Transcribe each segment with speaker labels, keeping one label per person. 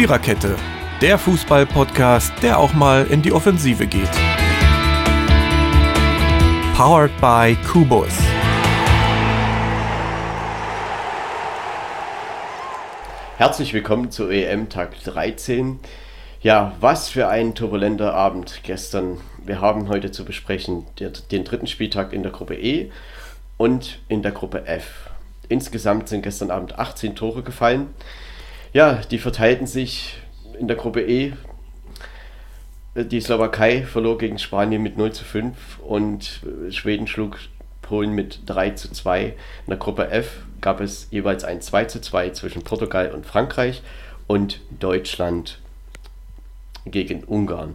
Speaker 1: Viererkette, der Fußball-Podcast, der auch mal in die Offensive geht. Powered by Kubus.
Speaker 2: Herzlich willkommen zu EM Tag 13. Ja, was für ein turbulenter Abend gestern. Wir haben heute zu besprechen den dritten Spieltag in der Gruppe E und in der Gruppe F. Insgesamt sind gestern Abend 18 Tore gefallen. Ja, die verteilten sich in der Gruppe E. Die Slowakei verlor gegen Spanien mit 0 zu 5 und Schweden schlug Polen mit 3 zu 2. In der Gruppe F gab es jeweils ein 2 zu 2 zwischen Portugal und Frankreich und Deutschland gegen Ungarn.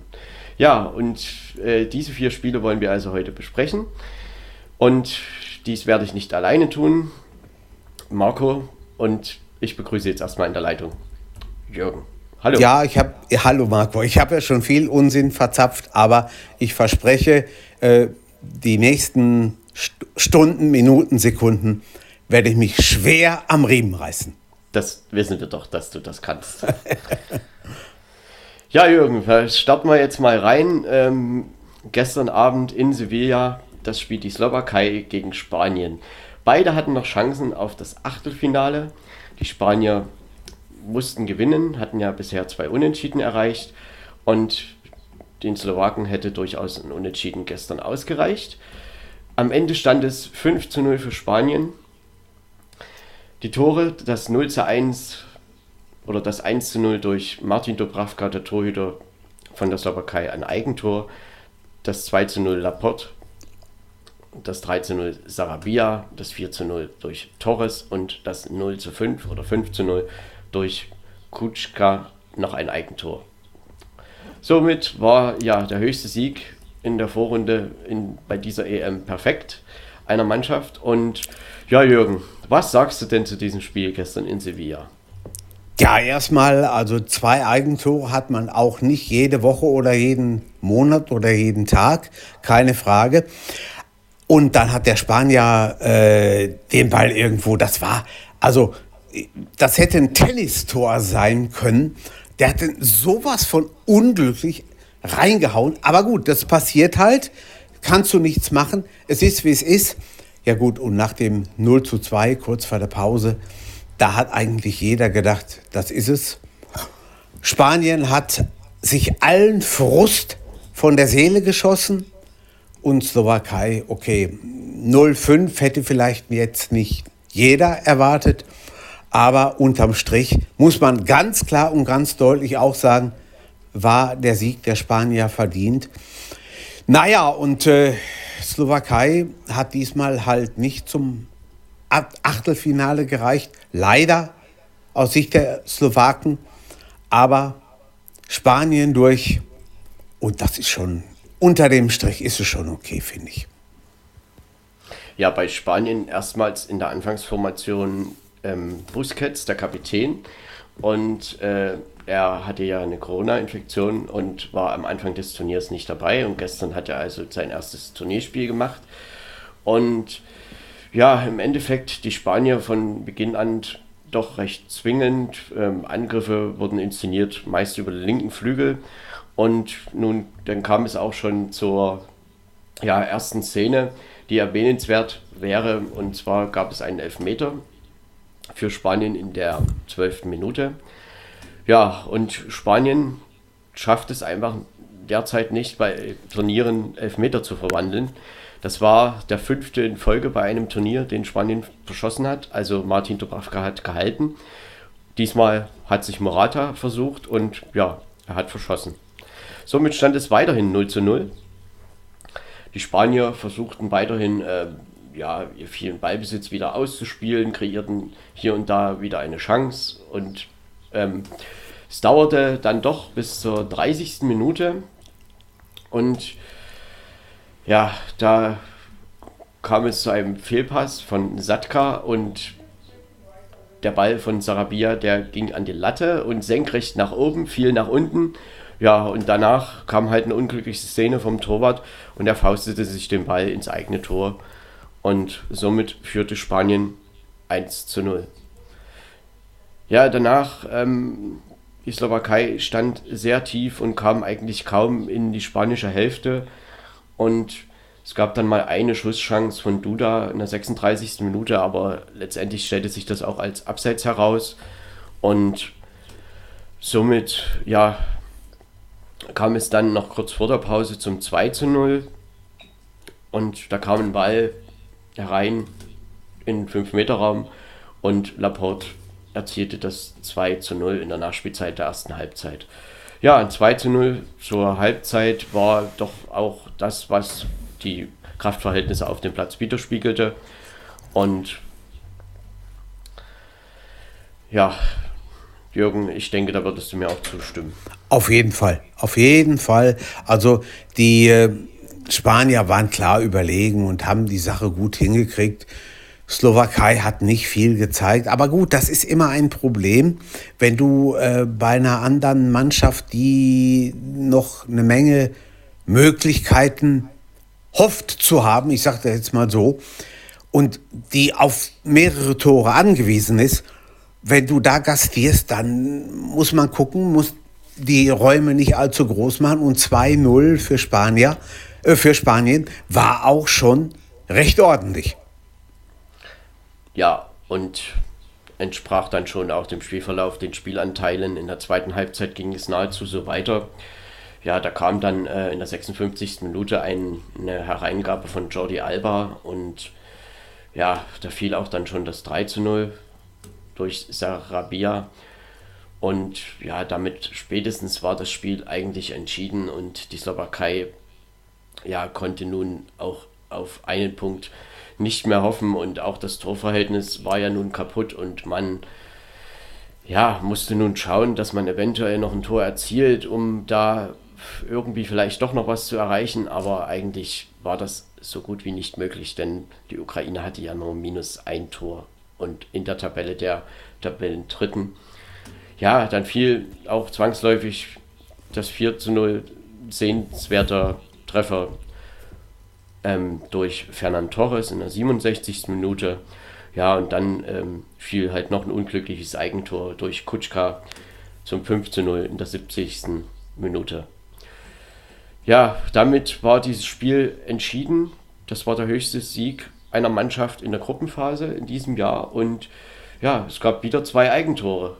Speaker 2: Ja, und äh, diese vier Spiele wollen wir also heute besprechen. Und dies werde ich nicht alleine tun. Marco und ich begrüße jetzt erstmal in der Leitung Jürgen.
Speaker 3: Hallo. Ja, ich habe hallo Marco. Ich habe ja schon viel Unsinn verzapft, aber ich verspreche, äh, die nächsten St Stunden, Minuten, Sekunden werde ich mich schwer am Riemen reißen.
Speaker 2: Das wissen wir doch, dass du das kannst. ja, Jürgen, starten wir jetzt mal rein. Ähm, gestern Abend in Sevilla, das spielt die Slowakei gegen Spanien. Beide hatten noch Chancen auf das Achtelfinale. Die Spanier mussten gewinnen, hatten ja bisher zwei Unentschieden erreicht und den Slowaken hätte durchaus ein Unentschieden gestern ausgereicht. Am Ende stand es 5 zu 0 für Spanien. Die Tore, das 0 zu 1 oder das 1 zu 0 durch Martin Dobravka, der Torhüter von der Slowakei, ein Eigentor. Das 2 zu 0 Laporte das 3 zu 0 Sarabia, das 4 zu 0 durch Torres und das 0 zu 5 oder 5 zu 0 durch Kutschka noch ein Eigentor. Somit war ja der höchste Sieg in der Vorrunde in, bei dieser EM perfekt einer Mannschaft. Und ja, Jürgen, was sagst du denn zu diesem Spiel gestern in Sevilla?
Speaker 3: Ja, erstmal, also zwei Eigentore hat man auch nicht jede Woche oder jeden Monat oder jeden Tag, keine Frage. Und dann hat der Spanier äh, den Ball irgendwo, das war, also das hätte ein Tennistor sein können. Der hat sowas von unglücklich reingehauen. Aber gut, das passiert halt. Kannst du nichts machen. Es ist, wie es ist. Ja gut, und nach dem 0 zu 2, kurz vor der Pause, da hat eigentlich jeder gedacht, das ist es. Spanien hat sich allen Frust von der Seele geschossen und Slowakei, okay, 0-5 hätte vielleicht jetzt nicht jeder erwartet, aber unterm Strich muss man ganz klar und ganz deutlich auch sagen, war der Sieg der Spanier verdient. Naja, und äh, Slowakei hat diesmal halt nicht zum Achtelfinale gereicht, leider aus Sicht der Slowaken, aber Spanien durch, und das ist schon unter dem Strich ist es schon okay, finde ich.
Speaker 2: Ja, bei Spanien erstmals in der Anfangsformation ähm, Busquets, der Kapitän. Und äh, er hatte ja eine Corona-Infektion und war am Anfang des Turniers nicht dabei. Und gestern hat er also sein erstes Turnierspiel gemacht. Und ja, im Endeffekt die Spanier von Beginn an doch recht zwingend. Ähm, Angriffe wurden inszeniert, meist über den linken Flügel. Und nun, dann kam es auch schon zur ja, ersten Szene, die erwähnenswert wäre. Und zwar gab es einen Elfmeter für Spanien in der zwölften Minute. Ja, und Spanien schafft es einfach derzeit nicht, bei Turnieren Elfmeter zu verwandeln. Das war der fünfte in Folge bei einem Turnier, den Spanien verschossen hat. Also Martin Dubravka hat gehalten. Diesmal hat sich Morata versucht und ja, er hat verschossen. Somit stand es weiterhin 0 zu 0. Die Spanier versuchten weiterhin äh, ja, ihr vielen Ballbesitz wieder auszuspielen, kreierten hier und da wieder eine Chance und ähm, es dauerte dann doch bis zur 30. Minute und ja, da kam es zu einem Fehlpass von Satka und der Ball von Sarabia, der ging an die Latte und senkrecht nach oben, fiel nach unten ja, und danach kam halt eine unglückliche Szene vom Torwart und er faustete sich den Ball ins eigene Tor. Und somit führte Spanien 1 zu 0. Ja, danach ähm, die Slowakei stand sehr tief und kam eigentlich kaum in die spanische Hälfte. Und es gab dann mal eine Schusschance von Duda in der 36. Minute, aber letztendlich stellte sich das auch als Abseits heraus. Und somit, ja, kam es dann noch kurz vor der Pause zum 2 zu 0. Und da kam ein Ball herein in den 5-Meter-Raum und Laporte erzielte das 2 zu 0 in der Nachspielzeit der ersten Halbzeit. Ja, ein 2 zu 0 zur Halbzeit war doch auch das, was die Kraftverhältnisse auf dem Platz widerspiegelte. Und ja, Jürgen, ich denke, da würdest du mir auch zustimmen.
Speaker 3: Auf jeden Fall, auf jeden Fall. Also die äh, Spanier waren klar überlegen und haben die Sache gut hingekriegt. Slowakei hat nicht viel gezeigt, aber gut, das ist immer ein Problem, wenn du äh, bei einer anderen Mannschaft, die noch eine Menge Möglichkeiten hofft zu haben, ich sage das jetzt mal so, und die auf mehrere Tore angewiesen ist, wenn du da gastierst, dann muss man gucken, muss die Räume nicht allzu groß machen und 2-0 für äh, für Spanien war auch schon recht ordentlich.
Speaker 2: Ja, und entsprach dann schon auch dem Spielverlauf, den Spielanteilen. In der zweiten Halbzeit ging es nahezu so weiter. Ja, da kam dann äh, in der 56. Minute ein, eine Hereingabe von Jordi Alba und ja, da fiel auch dann schon das 3 zu 0 durch Sarabia. Und ja, damit spätestens war das Spiel eigentlich entschieden und die Slowakei ja, konnte nun auch auf einen Punkt nicht mehr hoffen und auch das Torverhältnis war ja nun kaputt und man ja, musste nun schauen, dass man eventuell noch ein Tor erzielt, um da irgendwie vielleicht doch noch was zu erreichen, aber eigentlich war das so gut wie nicht möglich, denn die Ukraine hatte ja nur minus ein Tor und in der Tabelle der Tabellendritten. Ja, dann fiel auch zwangsläufig das 4 zu 0 sehenswerter Treffer ähm, durch Fernand Torres in der 67. Minute. Ja, und dann ähm, fiel halt noch ein unglückliches Eigentor durch Kutschka zum 5 zu 0 in der 70. Minute. Ja, damit war dieses Spiel entschieden. Das war der höchste Sieg einer Mannschaft in der Gruppenphase in diesem Jahr. Und ja, es gab wieder zwei Eigentore.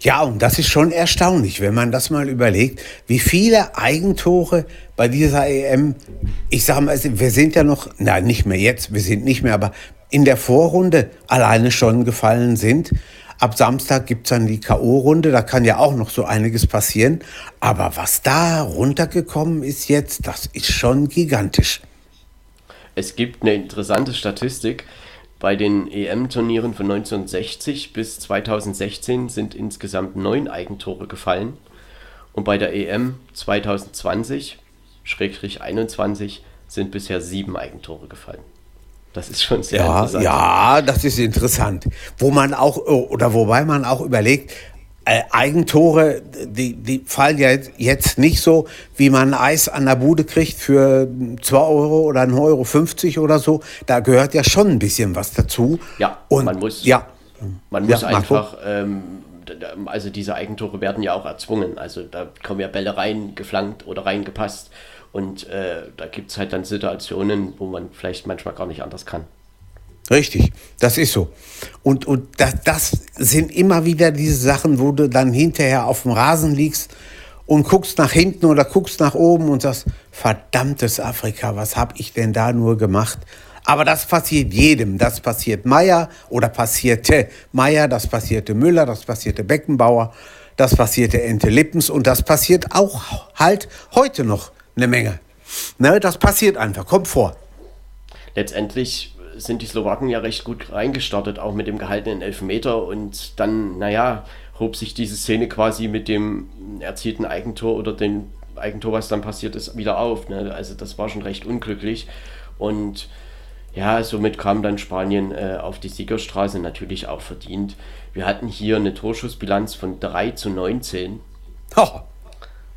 Speaker 3: Ja, und das ist schon erstaunlich, wenn man das mal überlegt, wie viele Eigentore bei dieser EM, ich sage mal, wir sind ja noch, nein, nicht mehr jetzt, wir sind nicht mehr, aber in der Vorrunde alleine schon gefallen sind. Ab Samstag gibt es dann die K.O.-Runde, da kann ja auch noch so einiges passieren. Aber was da runtergekommen ist jetzt, das ist schon gigantisch.
Speaker 2: Es gibt eine interessante Statistik. Bei den EM-Turnieren von 1960 bis 2016 sind insgesamt neun Eigentore gefallen. Und bei der EM 2020-21 sind bisher sieben Eigentore gefallen. Das ist schon sehr
Speaker 3: ja,
Speaker 2: interessant.
Speaker 3: Ja, das ist interessant. Wo man auch, oder wobei man auch überlegt, äh, Eigentore, die, die fallen ja jetzt nicht so, wie man Eis an der Bude kriegt für 2 Euro oder 1,50 Euro 50 oder so. Da gehört ja schon ein bisschen was dazu.
Speaker 2: Ja, und man muss, ja, man muss ja, einfach, ähm, also diese Eigentore werden ja auch erzwungen. Also da kommen ja Bälle rein, geflankt oder reingepasst. Und äh, da gibt es halt dann Situationen, wo man vielleicht manchmal gar nicht anders kann.
Speaker 3: Richtig, das ist so. Und, und das, das sind immer wieder diese Sachen, wo du dann hinterher auf dem Rasen liegst und guckst nach hinten oder guckst nach oben und sagst, verdammtes Afrika, was habe ich denn da nur gemacht? Aber das passiert jedem. Das passiert Meier oder passierte Meier, das passierte Müller, das passierte Beckenbauer, das passierte Ente Lippens und das passiert auch halt heute noch eine Menge. Ne, das passiert einfach, kommt vor.
Speaker 2: Letztendlich sind die Slowaken ja recht gut reingestartet, auch mit dem gehaltenen Elfmeter. Und dann, naja, hob sich diese Szene quasi mit dem erzielten Eigentor oder dem Eigentor, was dann passiert ist, wieder auf. Ne? Also das war schon recht unglücklich. Und ja, somit kam dann Spanien äh, auf die Siegerstraße natürlich auch verdient. Wir hatten hier eine Torschussbilanz von 3 zu 19. Oh.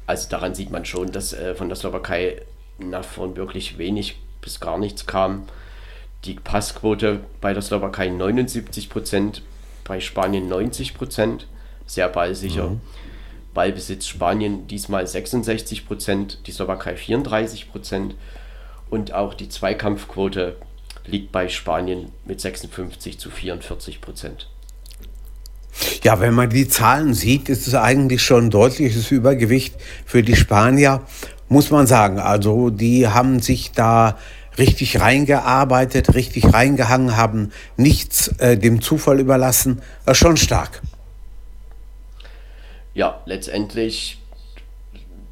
Speaker 2: Also daran sieht man schon, dass äh, von der Slowakei nach vorn wirklich wenig bis gar nichts kam die Passquote bei der Slowakei 79 Prozent, bei Spanien 90 Prozent. sehr ballsicher. Mhm. Ballbesitz Spanien diesmal 66 Prozent, die Slowakei 34 Prozent und auch die Zweikampfquote liegt bei Spanien mit 56 zu 44 Prozent.
Speaker 3: Ja, wenn man die Zahlen sieht, ist es eigentlich schon ein deutliches Übergewicht für die Spanier, muss man sagen. Also die haben sich da richtig reingearbeitet, richtig reingehangen, haben nichts äh, dem Zufall überlassen. Das schon stark.
Speaker 2: Ja, letztendlich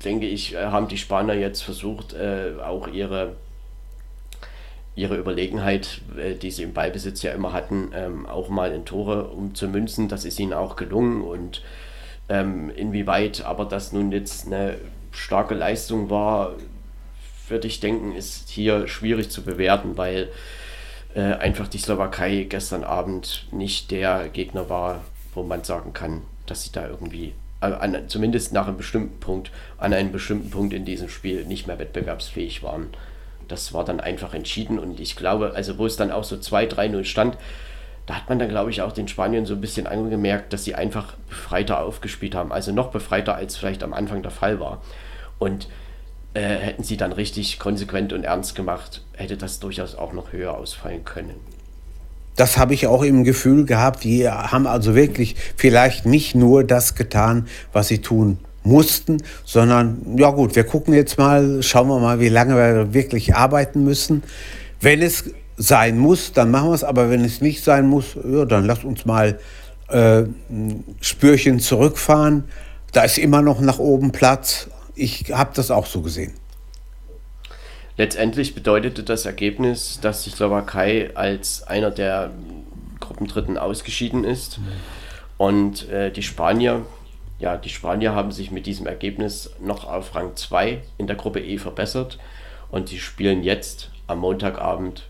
Speaker 2: denke ich, äh, haben die Spanier jetzt versucht, äh, auch ihre ihre Überlegenheit, äh, die sie im Ballbesitz ja immer hatten, ähm, auch mal in Tore umzumünzen. Das ist ihnen auch gelungen und ähm, inwieweit aber das nun jetzt eine starke Leistung war, würde ich denken, ist hier schwierig zu bewerten, weil äh, einfach die Slowakei gestern Abend nicht der Gegner war, wo man sagen kann, dass sie da irgendwie, äh, an, zumindest nach einem bestimmten Punkt, an einem bestimmten Punkt in diesem Spiel nicht mehr wettbewerbsfähig waren das war dann einfach entschieden und ich glaube, also wo es dann auch so 2-3-0 stand, da hat man dann, glaube ich, auch den Spaniern so ein bisschen angemerkt, dass sie einfach befreiter aufgespielt haben. Also noch befreiter, als vielleicht am Anfang der Fall war. Und äh, hätten sie dann richtig konsequent und ernst gemacht, hätte das durchaus auch noch höher ausfallen können.
Speaker 3: Das habe ich auch im Gefühl gehabt. Die haben also wirklich vielleicht nicht nur das getan, was sie tun mussten, sondern ja gut, wir gucken jetzt mal, schauen wir mal, wie lange wir wirklich arbeiten müssen. Wenn es sein muss, dann machen wir es, aber wenn es nicht sein muss, ja, dann lasst uns mal äh, Spürchen zurückfahren. Da ist immer noch nach oben Platz. Ich habe das auch so gesehen.
Speaker 2: Letztendlich bedeutete das Ergebnis, dass die Slowakei als einer der Gruppendritten ausgeschieden ist und äh, die Spanier ja, die Spanier haben sich mit diesem Ergebnis noch auf Rang 2 in der Gruppe E verbessert und sie spielen jetzt am Montagabend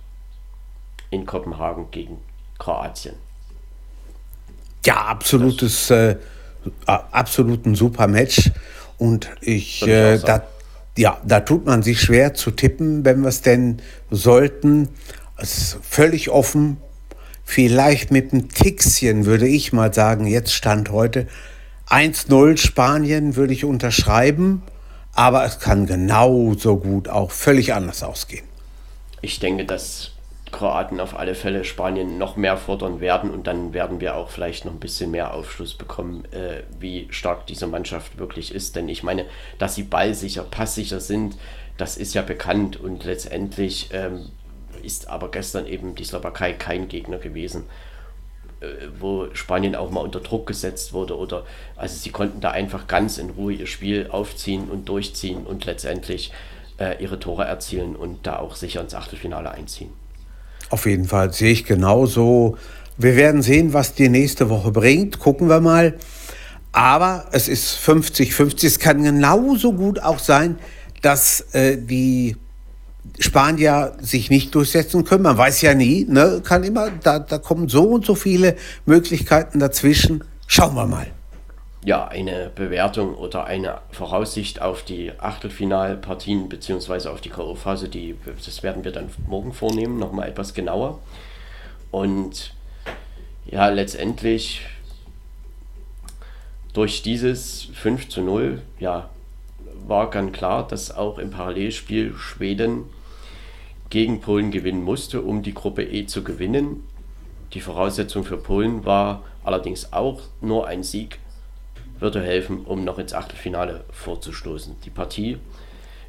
Speaker 2: in Kopenhagen gegen Kroatien.
Speaker 3: Ja, absolutes, äh, absolut ein super Match. Und ich, äh, da, ja, da tut man sich schwer zu tippen, wenn wir es denn sollten. Es ist völlig offen. Vielleicht mit einem Tixchen würde ich mal sagen, jetzt stand heute 1-0 Spanien würde ich unterschreiben, aber es kann genauso gut auch völlig anders ausgehen.
Speaker 2: Ich denke, dass Kroaten auf alle Fälle Spanien noch mehr fordern werden und dann werden wir auch vielleicht noch ein bisschen mehr Aufschluss bekommen, äh, wie stark diese Mannschaft wirklich ist. Denn ich meine, dass sie ballsicher, passsicher sind, das ist ja bekannt und letztendlich ähm, ist aber gestern eben die Slowakei kein Gegner gewesen. Äh, wo Spanien auch mal unter Druck gesetzt wurde oder also sie konnten da einfach ganz in Ruhe ihr Spiel aufziehen und durchziehen und letztendlich äh, ihre Tore erzielen und da auch sicher ins Achtelfinale einziehen.
Speaker 3: Auf jeden Fall sehe ich genauso. Wir werden sehen, was die nächste Woche bringt. Gucken wir mal. Aber es ist 50-50. Es kann genauso gut auch sein, dass äh, die Spanier sich nicht durchsetzen können. Man weiß ja nie, ne? kann immer, da, da kommen so und so viele Möglichkeiten dazwischen. Schauen wir mal.
Speaker 2: Ja, eine Bewertung oder eine Voraussicht auf die Achtelfinalpartien bzw. auf die K.O.-Phase, das werden wir dann morgen vornehmen, nochmal etwas genauer. Und ja, letztendlich durch dieses 5 zu 0, ja, war ganz klar, dass auch im Parallelspiel Schweden gegen Polen gewinnen musste, um die Gruppe E zu gewinnen. Die Voraussetzung für Polen war allerdings auch nur ein Sieg würde helfen, um noch ins Achtelfinale vorzustoßen. Die Partie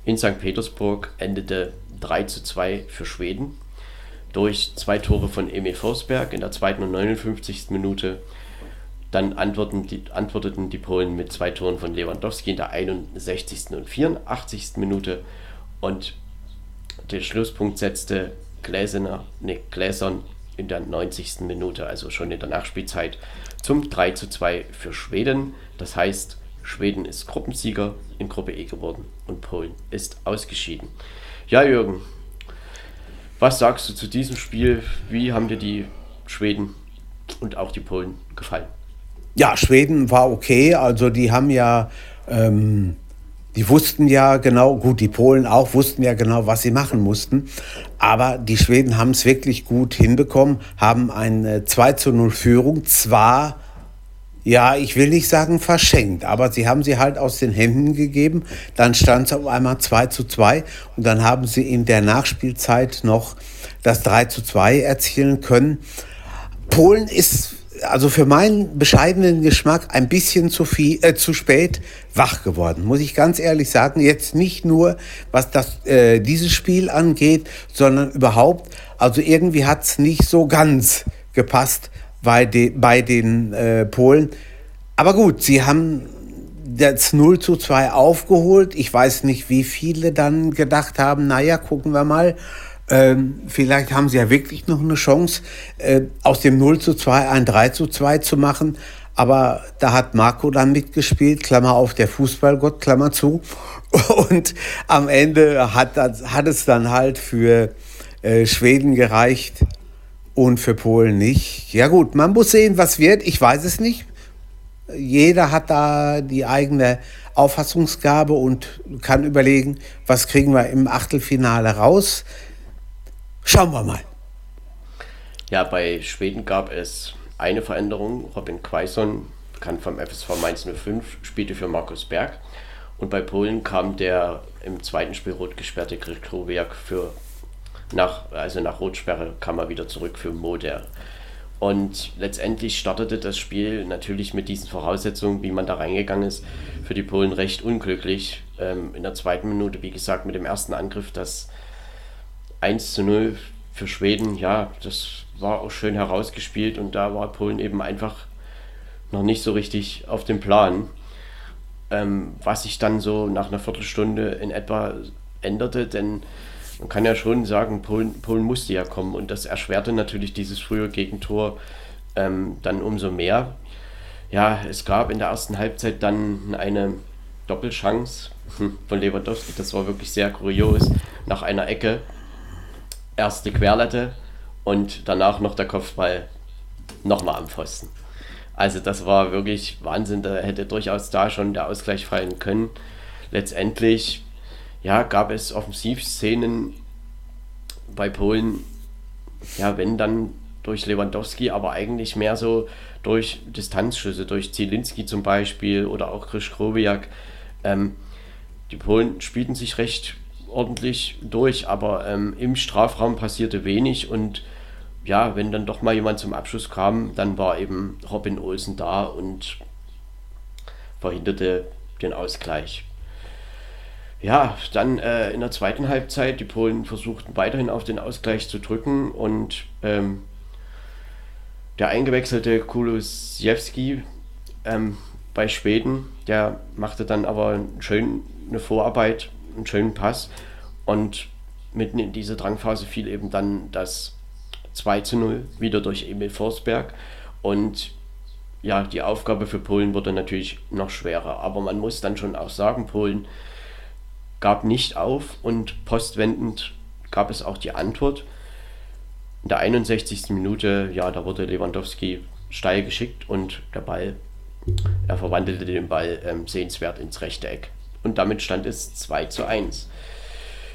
Speaker 2: in St. Petersburg endete 3 zu 2 für Schweden durch zwei Tore von Emil Forsberg in der zweiten und 59. Minute. Dann antworteten die, antworteten die Polen mit zwei Toren von Lewandowski in der 61. und 84. Minute und den Schlusspunkt setzte Gläsener, nee, Gläsern in der 90. Minute, also schon in der Nachspielzeit, zum 3 zu 2 für Schweden. Das heißt, Schweden ist Gruppensieger in Gruppe E geworden und Polen ist ausgeschieden. Ja, Jürgen, was sagst du zu diesem Spiel? Wie haben dir die Schweden und auch die Polen gefallen?
Speaker 3: Ja, Schweden war okay. Also die haben ja ähm, die wussten ja genau, gut, die Polen auch wussten ja genau, was sie machen mussten. Aber die Schweden haben es wirklich gut hinbekommen, haben eine 2 zu 0 Führung zwar Ja, ich will nicht sagen verschenkt, aber sie haben sie halt aus den Händen gegeben. Dann stand es auf einmal 2 zu 2 und dann haben sie in der Nachspielzeit noch das 3 zu 2 erzielen können. Polen ist also für meinen bescheidenen Geschmack ein bisschen zu viel, äh, zu spät wach geworden, muss ich ganz ehrlich sagen. Jetzt nicht nur, was das, äh, dieses Spiel angeht, sondern überhaupt. Also irgendwie hat es nicht so ganz gepasst bei, de, bei den äh, Polen. Aber gut, sie haben das 0 zu 2 aufgeholt. Ich weiß nicht, wie viele dann gedacht haben, naja, gucken wir mal. Ähm, vielleicht haben sie ja wirklich noch eine Chance, äh, aus dem 0 zu 2 ein 3 zu 2 zu machen. Aber da hat Marco dann mitgespielt, Klammer auf, der Fußballgott, Klammer zu. Und am Ende hat, hat es dann halt für äh, Schweden gereicht und für Polen nicht. Ja gut, man muss sehen, was wird. Ich weiß es nicht. Jeder hat da die eigene Auffassungsgabe und kann überlegen, was kriegen wir im Achtelfinale raus. Schauen wir mal.
Speaker 2: Ja, bei Schweden gab es eine Veränderung. Robin Quaison, bekannt vom FSV Mainz 05, spielte für Markus Berg. Und bei Polen kam der im zweiten Spiel rot gesperrte Krychowiak für nach, also nach Rotsperre kam er wieder zurück für Moder. Und letztendlich startete das Spiel natürlich mit diesen Voraussetzungen, wie man da reingegangen ist, für die Polen recht unglücklich. Ähm, in der zweiten Minute, wie gesagt, mit dem ersten Angriff, das 1 zu 0 für Schweden, ja, das war auch schön herausgespielt und da war Polen eben einfach noch nicht so richtig auf dem Plan. Ähm, was sich dann so nach einer Viertelstunde in etwa änderte, denn man kann ja schon sagen, Polen, Polen musste ja kommen und das erschwerte natürlich dieses frühe Gegentor ähm, dann umso mehr. Ja, es gab in der ersten Halbzeit dann eine Doppelchance von Lewandowski, das war wirklich sehr kurios, nach einer Ecke. Erste Querlatte und danach noch der Kopfball nochmal am Pfosten. Also das war wirklich Wahnsinn, da hätte durchaus da schon der Ausgleich fallen können. Letztendlich ja, gab es Offensivszenen bei Polen, ja, wenn dann durch Lewandowski, aber eigentlich mehr so durch Distanzschüsse, durch Zielinski zum Beispiel oder auch Kryszkowiak. Ähm, die Polen spielten sich recht ordentlich durch, aber ähm, im Strafraum passierte wenig und ja, wenn dann doch mal jemand zum Abschluss kam, dann war eben Robin Olsen da und verhinderte den Ausgleich. Ja, dann äh, in der zweiten Halbzeit, die Polen versuchten weiterhin auf den Ausgleich zu drücken und ähm, der eingewechselte Kulusewski ähm, bei Schweden, der machte dann aber schön eine Vorarbeit, einen schönen Pass und mitten in diese Drangphase fiel eben dann das 2 zu 0 wieder durch Emil Forsberg und ja, die Aufgabe für Polen wurde natürlich noch schwerer, aber man muss dann schon auch sagen, Polen gab nicht auf und postwendend gab es auch die Antwort. In der 61. Minute, ja, da wurde Lewandowski steil geschickt und der Ball, er verwandelte den Ball ähm, sehenswert ins rechte Eck. Und damit stand es 2 zu 1.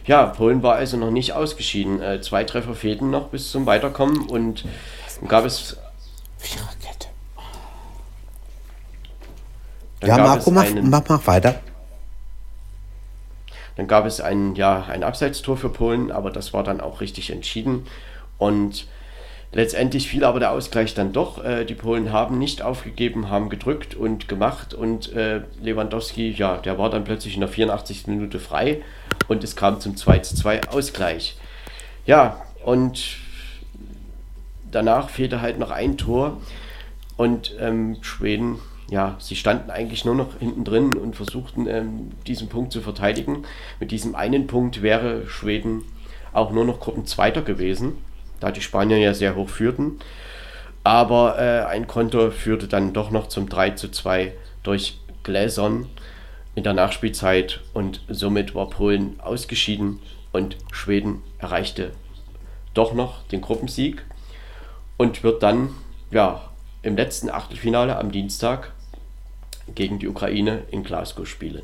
Speaker 2: Ja, Polen war also noch nicht ausgeschieden. Äh, zwei Treffer fehlten noch bis zum Weiterkommen und gab es. Viererkette.
Speaker 3: ja, Marco, mach, mach, mach weiter.
Speaker 2: Dann gab es ein, ja, ein Abseitstor für Polen, aber das war dann auch richtig entschieden. Und letztendlich fiel aber der Ausgleich dann doch. Äh, die Polen haben nicht aufgegeben, haben gedrückt und gemacht. Und äh, Lewandowski, ja, der war dann plötzlich in der 84. Minute frei und es kam zum 2 zu 2 Ausgleich. Ja, und danach fehlte halt noch ein Tor. Und ähm, Schweden ja, sie standen eigentlich nur noch hinten drin und versuchten ähm, diesen Punkt zu verteidigen. Mit diesem einen Punkt wäre Schweden auch nur noch Gruppenzweiter gewesen, da die Spanier ja sehr hoch führten. Aber äh, ein Konto führte dann doch noch zum 3 zu 2 durch Gläsern in der Nachspielzeit und somit war Polen ausgeschieden und Schweden erreichte doch noch den Gruppensieg und wird dann ja im letzten Achtelfinale am Dienstag gegen die Ukraine in Glasgow spielen.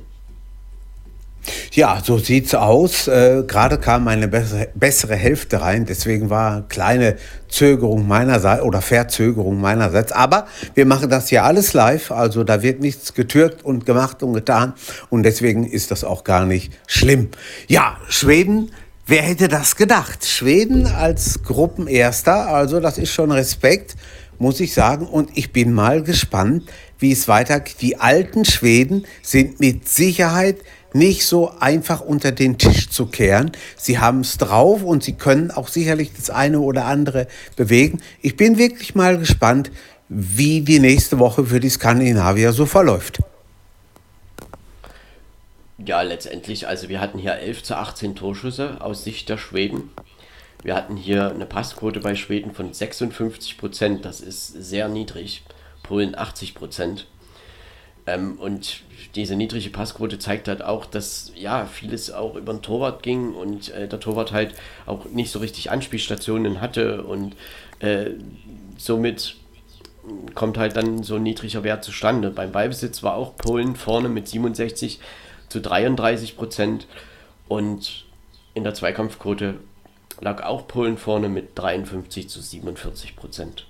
Speaker 3: Ja, so sieht's aus. Äh, Gerade kam eine bessere, bessere Hälfte rein, deswegen war kleine Zögerung meinerseits oder Verzögerung meinerseits. Aber wir machen das ja alles live, also da wird nichts getürkt und gemacht und getan und deswegen ist das auch gar nicht schlimm. Ja, Schweden. Wer hätte das gedacht? Schweden als Gruppenerster, also das ist schon Respekt, muss ich sagen. Und ich bin mal gespannt, wie es weitergeht. Die alten Schweden sind mit Sicherheit nicht so einfach unter den Tisch zu kehren. Sie haben es drauf und sie können auch sicherlich das eine oder andere bewegen. Ich bin wirklich mal gespannt, wie die nächste Woche für die Skandinavier so verläuft.
Speaker 2: Ja, letztendlich, also wir hatten hier 11 zu 18 Torschüsse aus Sicht der Schweden. Wir hatten hier eine Passquote bei Schweden von 56 Prozent, das ist sehr niedrig. Polen 80 Prozent. Ähm, und diese niedrige Passquote zeigt halt auch, dass ja vieles auch über den Torwart ging und äh, der Torwart halt auch nicht so richtig Anspielstationen hatte und äh, somit kommt halt dann so ein niedriger Wert zustande. Beim Ballbesitz war auch Polen vorne mit 67 zu 33 Prozent und in der Zweikampfquote lag auch Polen vorne mit 53 zu 47 Prozent.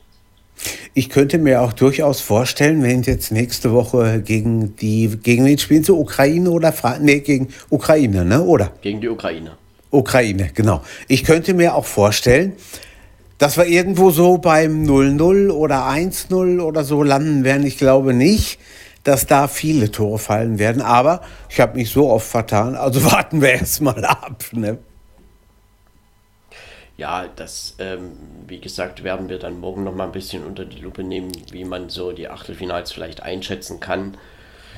Speaker 3: Ich könnte mir auch durchaus vorstellen, wenn jetzt nächste Woche gegen die, gegen wen spielen sie? Ukraine oder Fra nee, gegen Ukraine, ne? Oder?
Speaker 2: Gegen die Ukraine.
Speaker 3: Ukraine, genau. Ich könnte mir auch vorstellen, dass wir irgendwo so beim 0-0 oder 1-0 oder so landen werden. Ich glaube nicht, dass da viele Tore fallen werden. Aber ich habe mich so oft vertan, also warten wir erst mal ab. Ne?
Speaker 2: Ja, das, ähm, wie gesagt, werden wir dann morgen noch mal ein bisschen unter die Lupe nehmen, wie man so die Achtelfinals vielleicht einschätzen kann.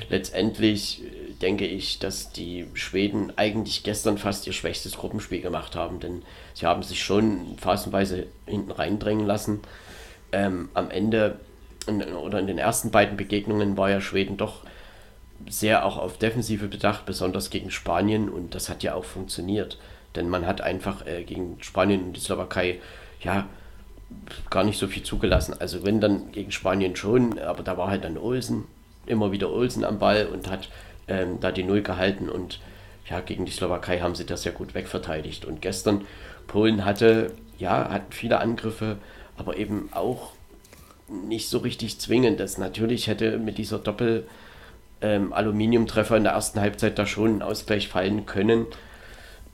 Speaker 2: Letztendlich äh, denke ich, dass die Schweden eigentlich gestern fast ihr schwächstes Gruppenspiel gemacht haben, denn sie haben sich schon phasenweise hinten reindrängen lassen. Ähm, am Ende oder in den ersten beiden Begegnungen war ja Schweden doch sehr auch auf Defensive bedacht, besonders gegen Spanien und das hat ja auch funktioniert. Denn man hat einfach äh, gegen Spanien und die Slowakei ja gar nicht so viel zugelassen. Also wenn dann gegen Spanien schon, aber da war halt dann Olsen, immer wieder Olsen am Ball und hat ähm, da die Null gehalten und ja, gegen die Slowakei haben sie das ja gut wegverteidigt. Und gestern, Polen hatte, ja, hatten viele Angriffe, aber eben auch nicht so richtig zwingend. Das natürlich hätte mit dieser Doppel- ähm, in der ersten Halbzeit da schon ein Ausgleich fallen können.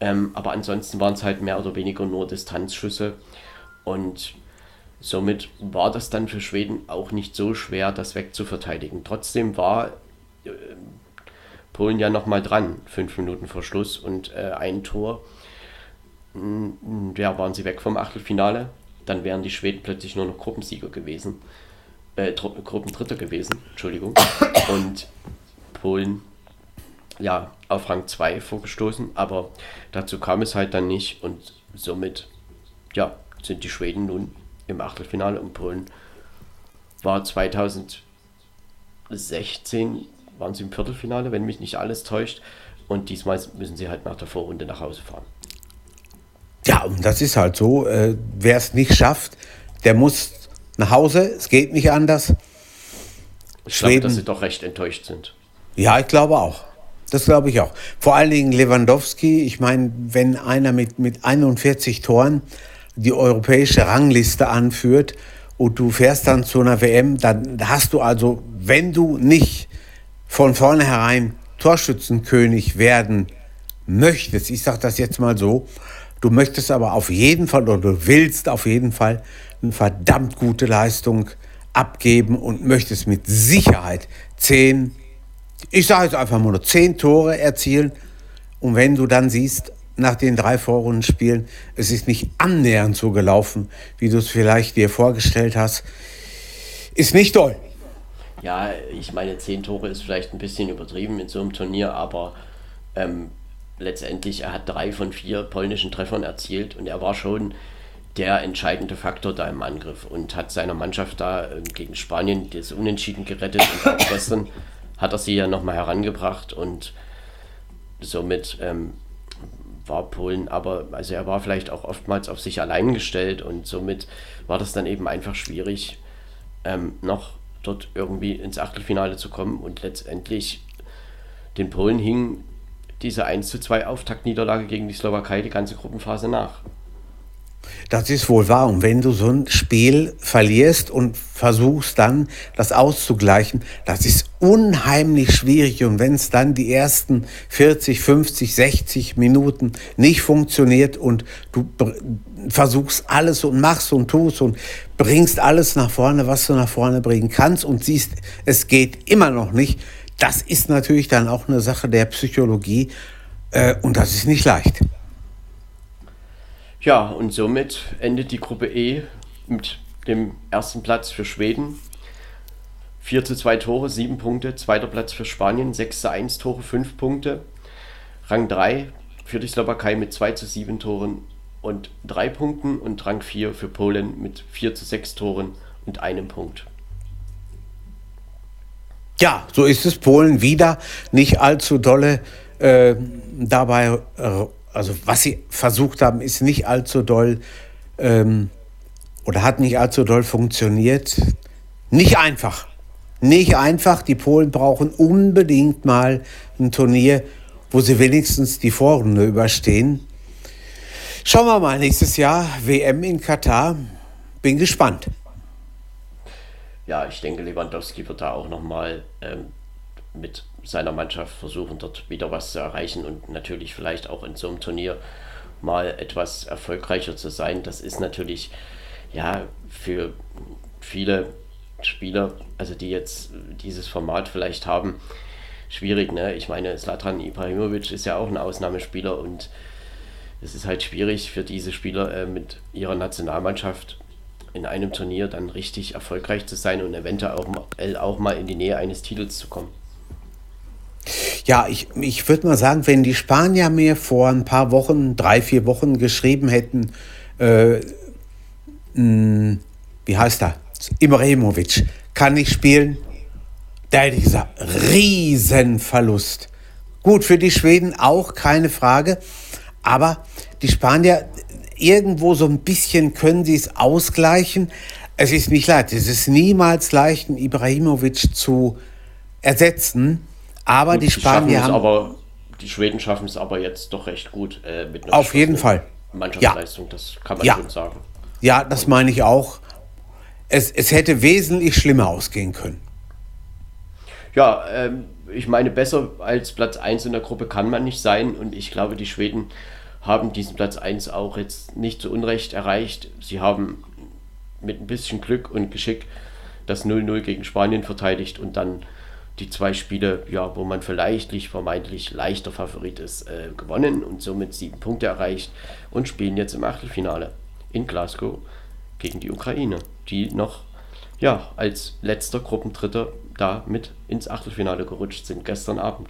Speaker 2: Ähm, aber ansonsten waren es halt mehr oder weniger nur Distanzschüsse. Und somit war das dann für Schweden auch nicht so schwer, das wegzuverteidigen. Trotzdem war äh, Polen ja nochmal dran, fünf Minuten vor Schluss und äh, ein Tor. Ja, waren sie weg vom Achtelfinale. Dann wären die Schweden plötzlich nur noch Gruppensieger gewesen. Äh, Gruppendritter gewesen, Entschuldigung. Und Polen ja, auf Rang 2 vorgestoßen, aber dazu kam es halt dann nicht und somit ja, sind die Schweden nun im Achtelfinale und Polen war 2016 waren sie im Viertelfinale, wenn mich nicht alles täuscht und diesmal müssen sie halt nach der Vorrunde nach Hause fahren.
Speaker 3: Ja, und das ist halt so, äh, wer es nicht schafft, der muss nach Hause, es geht nicht anders.
Speaker 2: Ich Schweden, glaube, dass sie doch recht enttäuscht sind.
Speaker 3: Ja, ich glaube auch. Das glaube ich auch. Vor allen Dingen Lewandowski. Ich meine, wenn einer mit, mit 41 Toren die europäische Rangliste anführt und du fährst dann zu einer WM, dann hast du also, wenn du nicht von vornherein Torschützenkönig werden möchtest, ich sage das jetzt mal so, du möchtest aber auf jeden Fall oder du willst auf jeden Fall eine verdammt gute Leistung abgeben und möchtest mit Sicherheit 10, ich sage jetzt einfach mal nur zehn Tore erzielen. Und wenn du dann siehst, nach den drei Vorrundenspielen, es ist nicht annähernd so gelaufen, wie du es vielleicht dir vorgestellt hast, ist nicht toll.
Speaker 2: Ja, ich meine, zehn Tore ist vielleicht ein bisschen übertrieben in so einem Turnier, aber ähm, letztendlich, er hat drei von vier polnischen Treffern erzielt und er war schon der entscheidende Faktor da im Angriff und hat seiner Mannschaft da äh, gegen Spanien das Unentschieden gerettet und auch gestern hat er sie ja nochmal herangebracht und somit ähm, war Polen aber, also er war vielleicht auch oftmals auf sich allein gestellt und somit war das dann eben einfach schwierig, ähm, noch dort irgendwie ins Achtelfinale zu kommen und letztendlich den Polen hing diese 1 zu 2 Auftaktniederlage gegen die Slowakei die ganze Gruppenphase nach.
Speaker 3: Das ist wohl wahr. Und wenn du so ein Spiel verlierst und versuchst dann das auszugleichen, das ist unheimlich schwierig. Und wenn es dann die ersten 40, 50, 60 Minuten nicht funktioniert und du versuchst alles und machst und tust und bringst alles nach vorne, was du nach vorne bringen kannst und siehst, es geht immer noch nicht, das ist natürlich dann auch eine Sache der Psychologie äh, und das ist nicht leicht.
Speaker 2: Ja, und somit endet die Gruppe E mit dem ersten Platz für Schweden. 4 zu 2 Tore, 7 Punkte. Zweiter Platz für Spanien, 6 zu 1 Tore, 5 Punkte. Rang 3 für die Slowakei mit 2 zu 7 Toren und 3 Punkten. Und Rang 4 für Polen mit 4 zu 6 Toren und einem Punkt.
Speaker 3: Ja, so ist es. Polen wieder nicht allzu dolle äh, dabei äh, also was sie versucht haben, ist nicht allzu doll ähm, oder hat nicht allzu doll funktioniert. Nicht einfach. Nicht einfach. Die Polen brauchen unbedingt mal ein Turnier, wo sie wenigstens die Vorrunde überstehen. Schauen wir mal, nächstes Jahr WM in Katar. Bin gespannt.
Speaker 2: Ja, ich denke, Lewandowski wird da auch nochmal ähm, mit seiner Mannschaft versuchen, dort wieder was zu erreichen und natürlich vielleicht auch in so einem Turnier mal etwas erfolgreicher zu sein. Das ist natürlich ja für viele Spieler, also die jetzt dieses Format vielleicht haben, schwierig. Ne? Ich meine, Slatan Ibrahimovic ist ja auch ein Ausnahmespieler und es ist halt schwierig für diese Spieler äh, mit ihrer Nationalmannschaft in einem Turnier dann richtig erfolgreich zu sein und eventuell auch, auch mal in die Nähe eines Titels zu kommen.
Speaker 3: Ja, ich, ich würde mal sagen, wenn die Spanier mir vor ein paar Wochen, drei, vier Wochen geschrieben hätten, äh, mh, wie heißt er? Ibrahimovic kann nicht spielen, da hätte ich gesagt, Riesenverlust. Gut, für die Schweden auch, keine Frage. Aber die Spanier, irgendwo so ein bisschen können sie es ausgleichen. Es ist nicht leicht. Es ist niemals leicht, einen Ibrahimovic zu ersetzen. Aber gut, die Spanier haben.
Speaker 2: Aber, die Schweden schaffen es aber jetzt doch recht gut äh,
Speaker 3: mit einer Auf jeden Fall.
Speaker 2: Mannschaftsleistung, ja. das kann man ja. schon sagen.
Speaker 3: Ja, das meine ich auch. Es, es hätte wesentlich schlimmer ausgehen können.
Speaker 2: Ja, ähm, ich meine, besser als Platz 1 in der Gruppe kann man nicht sein. Und ich glaube, die Schweden haben diesen Platz 1 auch jetzt nicht zu Unrecht erreicht. Sie haben mit ein bisschen Glück und Geschick das 0-0 gegen Spanien verteidigt und dann die zwei Spiele, ja, wo man vielleicht vermeintlich leichter Favorit ist, äh, gewonnen und somit sieben Punkte erreicht und spielen jetzt im Achtelfinale in Glasgow gegen die Ukraine, die noch ja, als letzter Gruppendritter da mit ins Achtelfinale gerutscht sind gestern Abend.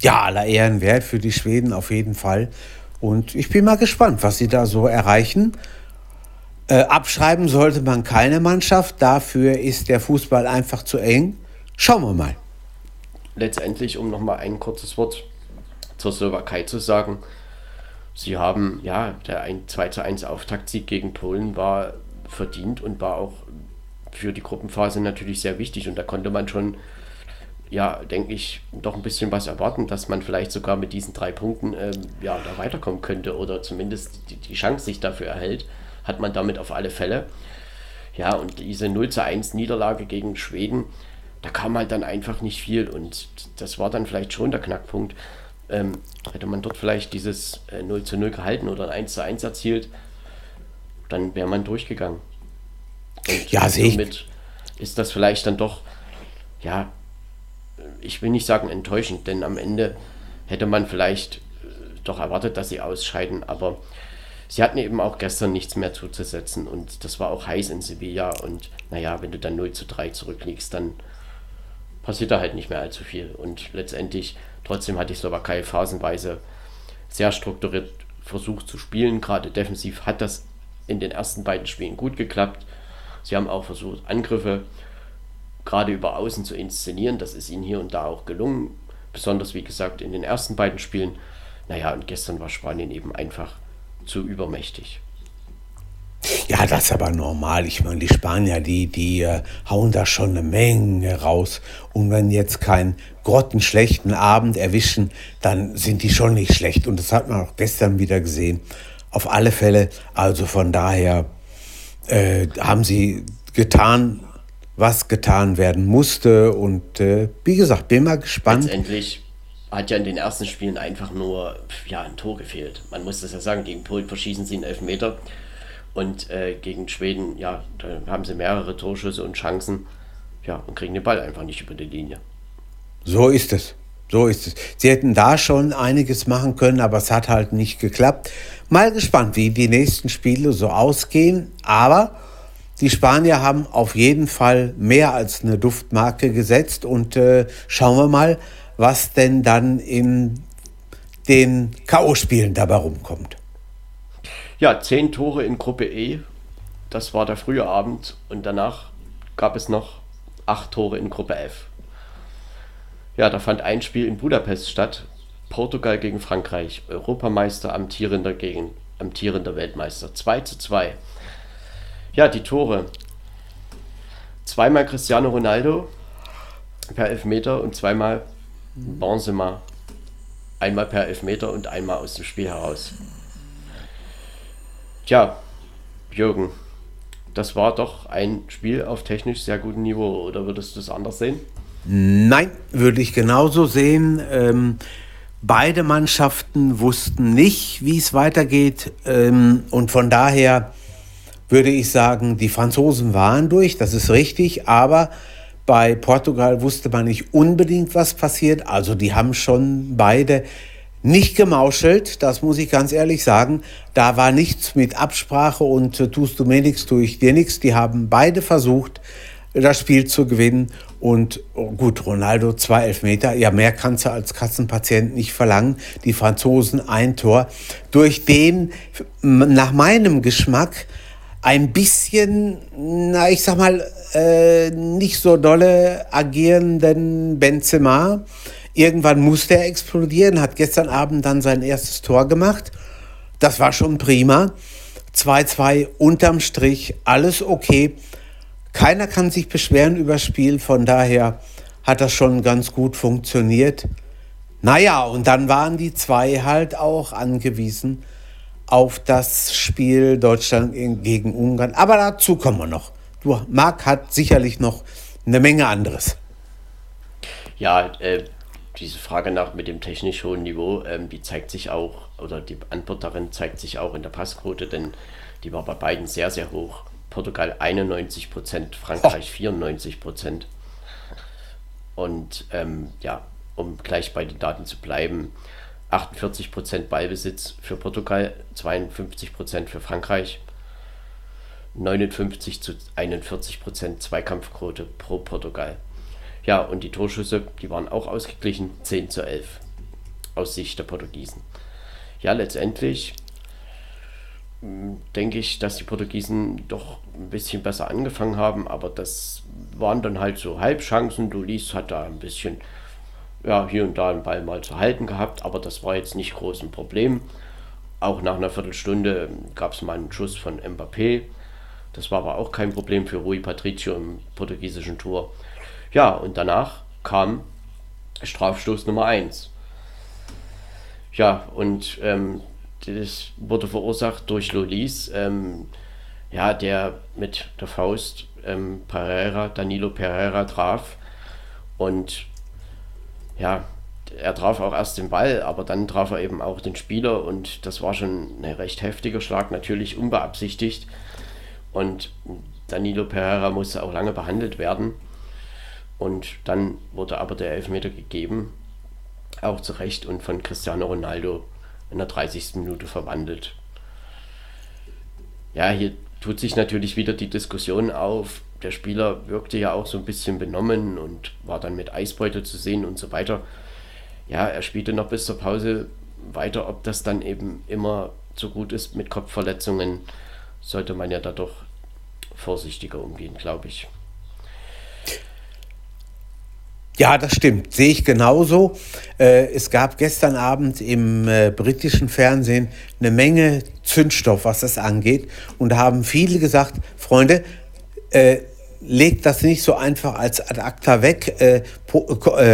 Speaker 3: Ja, aller Ehren wert für die Schweden auf jeden Fall. Und ich bin mal gespannt, was sie da so erreichen. Äh, abschreiben sollte man keine Mannschaft, dafür ist der Fußball einfach zu eng. Schauen wir mal.
Speaker 2: Letztendlich, um nochmal ein kurzes Wort zur Slowakei zu sagen. Sie haben, ja, der 2 zu 1 Auftaktsieg gegen Polen war verdient und war auch für die Gruppenphase natürlich sehr wichtig. Und da konnte man schon, ja, denke ich, doch ein bisschen was erwarten, dass man vielleicht sogar mit diesen drei Punkten ähm, ja, da weiterkommen könnte oder zumindest die, die Chance sich dafür erhält hat man damit auf alle Fälle. Ja, und diese 0 zu 1 Niederlage gegen Schweden, da kam halt dann einfach nicht viel und das war dann vielleicht schon der Knackpunkt. Ähm, hätte man dort vielleicht dieses äh, 0 zu 0 gehalten oder ein 1 zu 1 erzielt, dann wäre man durchgegangen.
Speaker 3: Und ja, sehe
Speaker 2: somit ist das vielleicht dann doch, ja, ich will nicht sagen enttäuschend, denn am Ende hätte man vielleicht äh, doch erwartet, dass sie ausscheiden, aber sie hatten eben auch gestern nichts mehr zuzusetzen und das war auch heiß in Sevilla und naja, wenn du dann 0 zu 3 zurückliegst, dann passiert da halt nicht mehr allzu viel und letztendlich trotzdem hat die Slowakei phasenweise sehr strukturiert versucht zu spielen, gerade defensiv hat das in den ersten beiden Spielen gut geklappt. Sie haben auch versucht, Angriffe gerade über Außen zu inszenieren. Das ist ihnen hier und da auch gelungen. Besonders, wie gesagt, in den ersten beiden Spielen. Naja, und gestern war Spanien eben einfach zu übermächtig.
Speaker 3: Ja, das ist aber normal. Ich meine, die Spanier, die, die äh, hauen da schon eine Menge raus. Und wenn jetzt keinen grottenschlechten Abend erwischen, dann sind die schon nicht schlecht. Und das hat man auch gestern wieder gesehen. Auf alle Fälle, also von daher äh, haben sie getan, was getan werden musste. Und äh, wie gesagt, bin mal gespannt.
Speaker 2: Letztendlich hat ja in den ersten Spielen einfach nur ja, ein Tor gefehlt. Man muss das ja sagen, gegen Polen verschießen sie einen Elfmeter. Und äh, gegen Schweden, ja, da haben sie mehrere Torschüsse und Chancen. Ja, und kriegen den Ball einfach nicht über die Linie.
Speaker 3: So ist es. So ist es. Sie hätten da schon einiges machen können, aber es hat halt nicht geklappt. Mal gespannt, wie die nächsten Spiele so ausgehen. Aber die Spanier haben auf jeden Fall mehr als eine Duftmarke gesetzt und äh, schauen wir mal, was denn dann in den K.O.-Spielen dabei rumkommt.
Speaker 2: Ja, zehn Tore in Gruppe E, das war der frühe Abend und danach gab es noch acht Tore in Gruppe F. Ja, da fand ein Spiel in Budapest statt. Portugal gegen Frankreich, Europameister amtierender gegen amtierender Weltmeister. 2 zu 2. Ja, die Tore. Zweimal Cristiano Ronaldo per Elfmeter und zweimal Benzema. Einmal per Elfmeter und einmal aus dem Spiel heraus. Tja, Jürgen, das war doch ein Spiel auf technisch sehr gutem Niveau, oder würdest du es anders sehen?
Speaker 3: Nein, würde ich genauso sehen. Ähm, beide Mannschaften wussten nicht, wie es weitergeht. Ähm, und von daher würde ich sagen, die Franzosen waren durch, das ist richtig, aber bei Portugal wusste man nicht unbedingt, was passiert. Also die haben schon beide nicht gemauschelt, das muss ich ganz ehrlich sagen. Da war nichts mit Absprache und äh, tust du mir nichts, tue ich dir nichts. Die haben beide versucht, das Spiel zu gewinnen. Und oh gut, Ronaldo zwei Elfmeter, ja mehr kannst du als Katzenpatient nicht verlangen. Die Franzosen ein Tor, durch den nach meinem Geschmack ein bisschen, na ich sag mal, äh, nicht so dolle agierenden Benzema. Irgendwann musste er explodieren, hat gestern Abend dann sein erstes Tor gemacht. Das war schon prima. 2-2 unterm Strich, alles okay. Keiner kann sich beschweren über das Spiel, von daher hat das schon ganz gut funktioniert. Naja, und dann waren die zwei halt auch angewiesen auf das Spiel Deutschland gegen Ungarn. Aber dazu kommen wir noch. Du, Marc hat sicherlich noch eine Menge anderes.
Speaker 2: Ja, äh, diese Frage nach mit dem technisch hohen Niveau, ähm, die zeigt sich auch, oder die Antwort darin zeigt sich auch in der Passquote, denn die war bei beiden sehr, sehr hoch. Portugal 91 Prozent, Frankreich oh. 94 Prozent. Und ähm, ja, um gleich bei den Daten zu bleiben, 48 Prozent Ballbesitz für Portugal, 52 Prozent für Frankreich, 59 zu 41 Prozent Zweikampfquote pro Portugal. Ja, und die Torschüsse, die waren auch ausgeglichen, 10 zu 11 aus Sicht der Portugiesen. Ja, letztendlich denke ich, dass die Portugiesen doch ein bisschen besser angefangen haben, aber das waren dann halt so Halbchancen. Dulis hat da ein bisschen, ja, hier und da einen Ball mal zu halten gehabt, aber das war jetzt nicht groß ein Problem. Auch nach einer Viertelstunde gab es mal einen Schuss von Mbappé. Das war aber auch kein Problem für Rui Patricio im portugiesischen Tor. Ja, und danach kam Strafstoß Nummer 1. Ja, und ähm, das wurde verursacht durch Lolis, ähm, ja, der mit der Faust ähm, Pereira, Danilo Pereira traf. Und ja, er traf auch erst den Ball, aber dann traf er eben auch den Spieler und das war schon ein recht heftiger Schlag, natürlich unbeabsichtigt. Und Danilo Pereira musste auch lange behandelt werden. Und dann wurde aber der Elfmeter gegeben, auch zu Recht und von Cristiano Ronaldo in der 30. Minute verwandelt. Ja, hier tut sich natürlich wieder die Diskussion auf. Der Spieler wirkte ja auch so ein bisschen benommen und war dann mit Eisbeutel zu sehen und so weiter. Ja, er spielte noch bis zur Pause weiter. Ob das dann eben immer so gut ist mit Kopfverletzungen, sollte man ja da doch vorsichtiger umgehen, glaube ich.
Speaker 3: Ja, das stimmt. Sehe ich genauso. Äh, es gab gestern Abend im äh, britischen Fernsehen eine Menge Zündstoff, was das angeht. Und da haben viele gesagt, Freunde, äh, legt das nicht so einfach als Ad acta weg. Äh,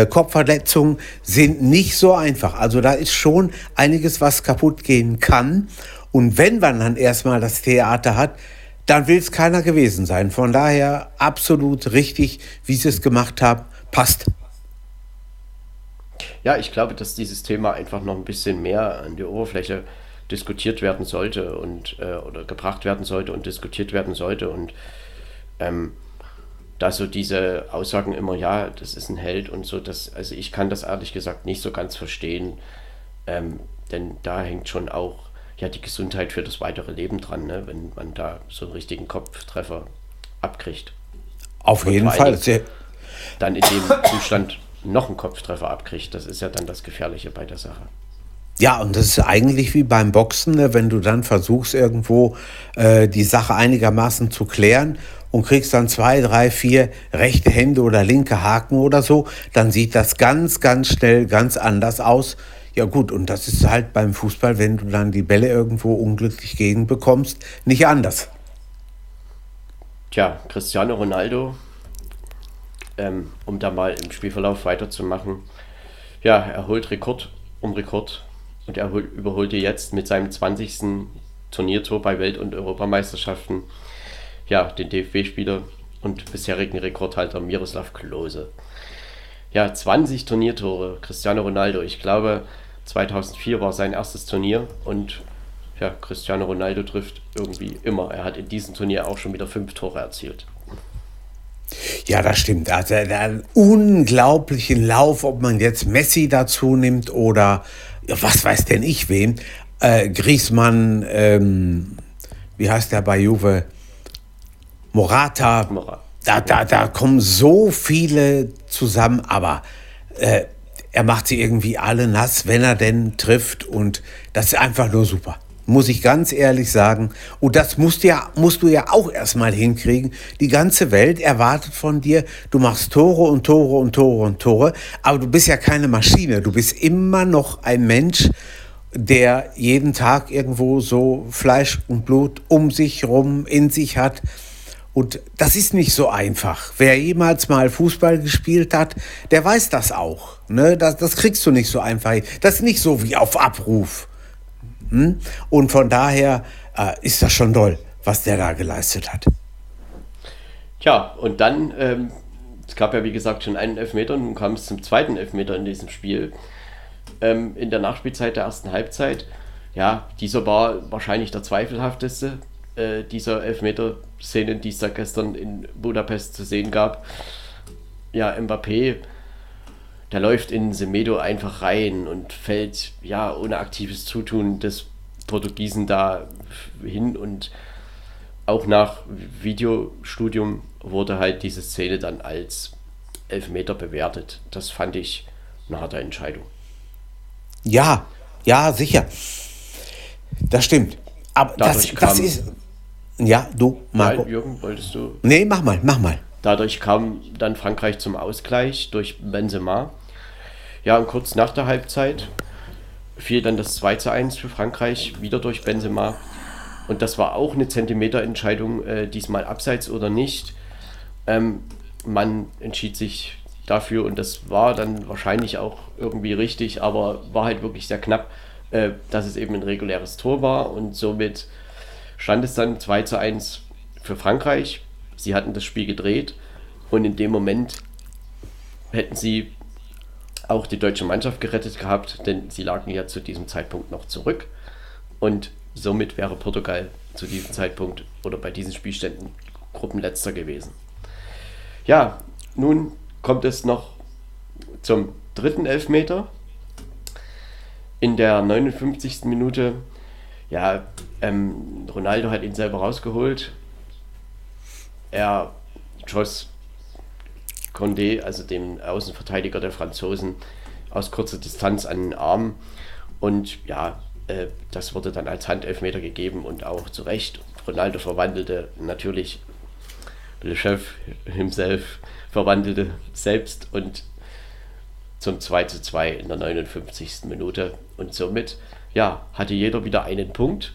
Speaker 3: Kopfverletzungen sind nicht so einfach. Also da ist schon einiges, was kaputt gehen kann. Und wenn man dann erstmal das Theater hat, dann will es keiner gewesen sein. Von daher absolut richtig, wie sie es gemacht haben, passt.
Speaker 2: Ja, ich glaube, dass dieses Thema einfach noch ein bisschen mehr an die Oberfläche diskutiert werden sollte und äh, oder gebracht werden sollte und diskutiert werden sollte und ähm, da so diese Aussagen immer, ja, das ist ein Held und so, das, also ich kann das ehrlich gesagt nicht so ganz verstehen, ähm, denn da hängt schon auch ja die Gesundheit für das weitere Leben dran, ne, wenn man da so einen richtigen Kopftreffer abkriegt.
Speaker 3: Auf und jeden Fall.
Speaker 2: Dann in dem Zustand noch einen Kopftreffer abkriegt, das ist ja dann das Gefährliche bei der Sache.
Speaker 3: Ja, und das ist eigentlich wie beim Boxen, ne? wenn du dann versuchst, irgendwo äh, die Sache einigermaßen zu klären und kriegst dann zwei, drei, vier rechte Hände oder linke Haken oder so, dann sieht das ganz, ganz schnell ganz anders aus. Ja gut, und das ist halt beim Fußball, wenn du dann die Bälle irgendwo unglücklich gegenbekommst, nicht anders.
Speaker 2: Tja, Cristiano Ronaldo, ähm, um da mal im Spielverlauf weiterzumachen, ja, er holt Rekord um Rekord und er überholte jetzt mit seinem 20. Turniertor bei Welt- und Europameisterschaften ja, den DFB-Spieler und bisherigen Rekordhalter Miroslav Klose. Ja, 20 Turniertore, Cristiano Ronaldo. Ich glaube, 2004 war sein erstes Turnier und ja, Cristiano Ronaldo trifft irgendwie immer. Er hat in diesem Turnier auch schon wieder fünf Tore erzielt.
Speaker 3: Ja, das stimmt. Also einen unglaublichen Lauf, ob man jetzt Messi dazu nimmt oder was weiß denn ich wen. Äh, Griezmann, ähm, wie heißt der bei Juve? Morata, da, da, da kommen so viele zusammen, aber äh, er macht sie irgendwie alle nass, wenn er denn trifft und das ist einfach nur super. Muss ich ganz ehrlich sagen. Und das musst, ja, musst du ja auch erstmal hinkriegen. Die ganze Welt erwartet von dir, du machst Tore und Tore und Tore und Tore, aber du bist ja keine Maschine. Du bist immer noch ein Mensch, der jeden Tag irgendwo so Fleisch und Blut um sich rum in sich hat. Und das ist nicht so einfach. Wer jemals mal Fußball gespielt hat, der weiß das auch. Ne? Das, das kriegst du nicht so einfach. Das ist nicht so wie auf Abruf. Hm? Und von daher äh, ist das schon toll, was der da geleistet hat.
Speaker 2: Tja, und dann, ähm, es gab ja wie gesagt schon einen Elfmeter nun kam es zum zweiten Elfmeter in diesem Spiel. Ähm, in der Nachspielzeit der ersten Halbzeit. Ja, dieser war wahrscheinlich der zweifelhafteste äh, dieser Elfmeter-Szenen, die es da gestern in Budapest zu sehen gab. Ja, Mbappé, der läuft in Semedo einfach rein und fällt ja ohne aktives Zutun des Portugiesen da hin und auch nach Videostudium wurde halt diese Szene dann als Elfmeter bewertet. Das fand ich eine harte Entscheidung.
Speaker 3: Ja, ja, sicher. Das stimmt. Aber das, das, ist, ja, du,
Speaker 2: Marco. Nein, Jürgen, wolltest du?
Speaker 3: Nee, mach mal, mach mal.
Speaker 2: Dadurch kam dann Frankreich zum Ausgleich durch Benzema. Ja, und kurz nach der Halbzeit fiel dann das 2 zu 1 für Frankreich, wieder durch Benzema. Und das war auch eine Zentimeterentscheidung, äh, diesmal abseits oder nicht. Ähm, man entschied sich dafür und das war dann wahrscheinlich auch irgendwie richtig, aber war halt wirklich sehr knapp, äh, dass es eben ein reguläres Tor war und somit stand es dann 2 zu 1 für Frankreich. Sie hatten das Spiel gedreht und in dem Moment hätten sie auch die deutsche Mannschaft gerettet gehabt, denn sie lagen ja zu diesem Zeitpunkt noch zurück und somit wäre Portugal zu diesem Zeitpunkt oder bei diesen Spielständen Gruppenletzter gewesen. Ja, nun kommt es noch zum dritten Elfmeter. In der 59. Minute ja, ähm, Ronaldo hat ihn selber rausgeholt. Er schoss Condé, also dem Außenverteidiger der Franzosen, aus kurzer Distanz an den Arm. Und ja, äh, das wurde dann als Handelfmeter gegeben und auch zu Recht. Ronaldo verwandelte natürlich, Le Chef himself verwandelte selbst und zum 2 zu 2 in der 59. Minute. Und somit ja, hatte jeder wieder einen Punkt.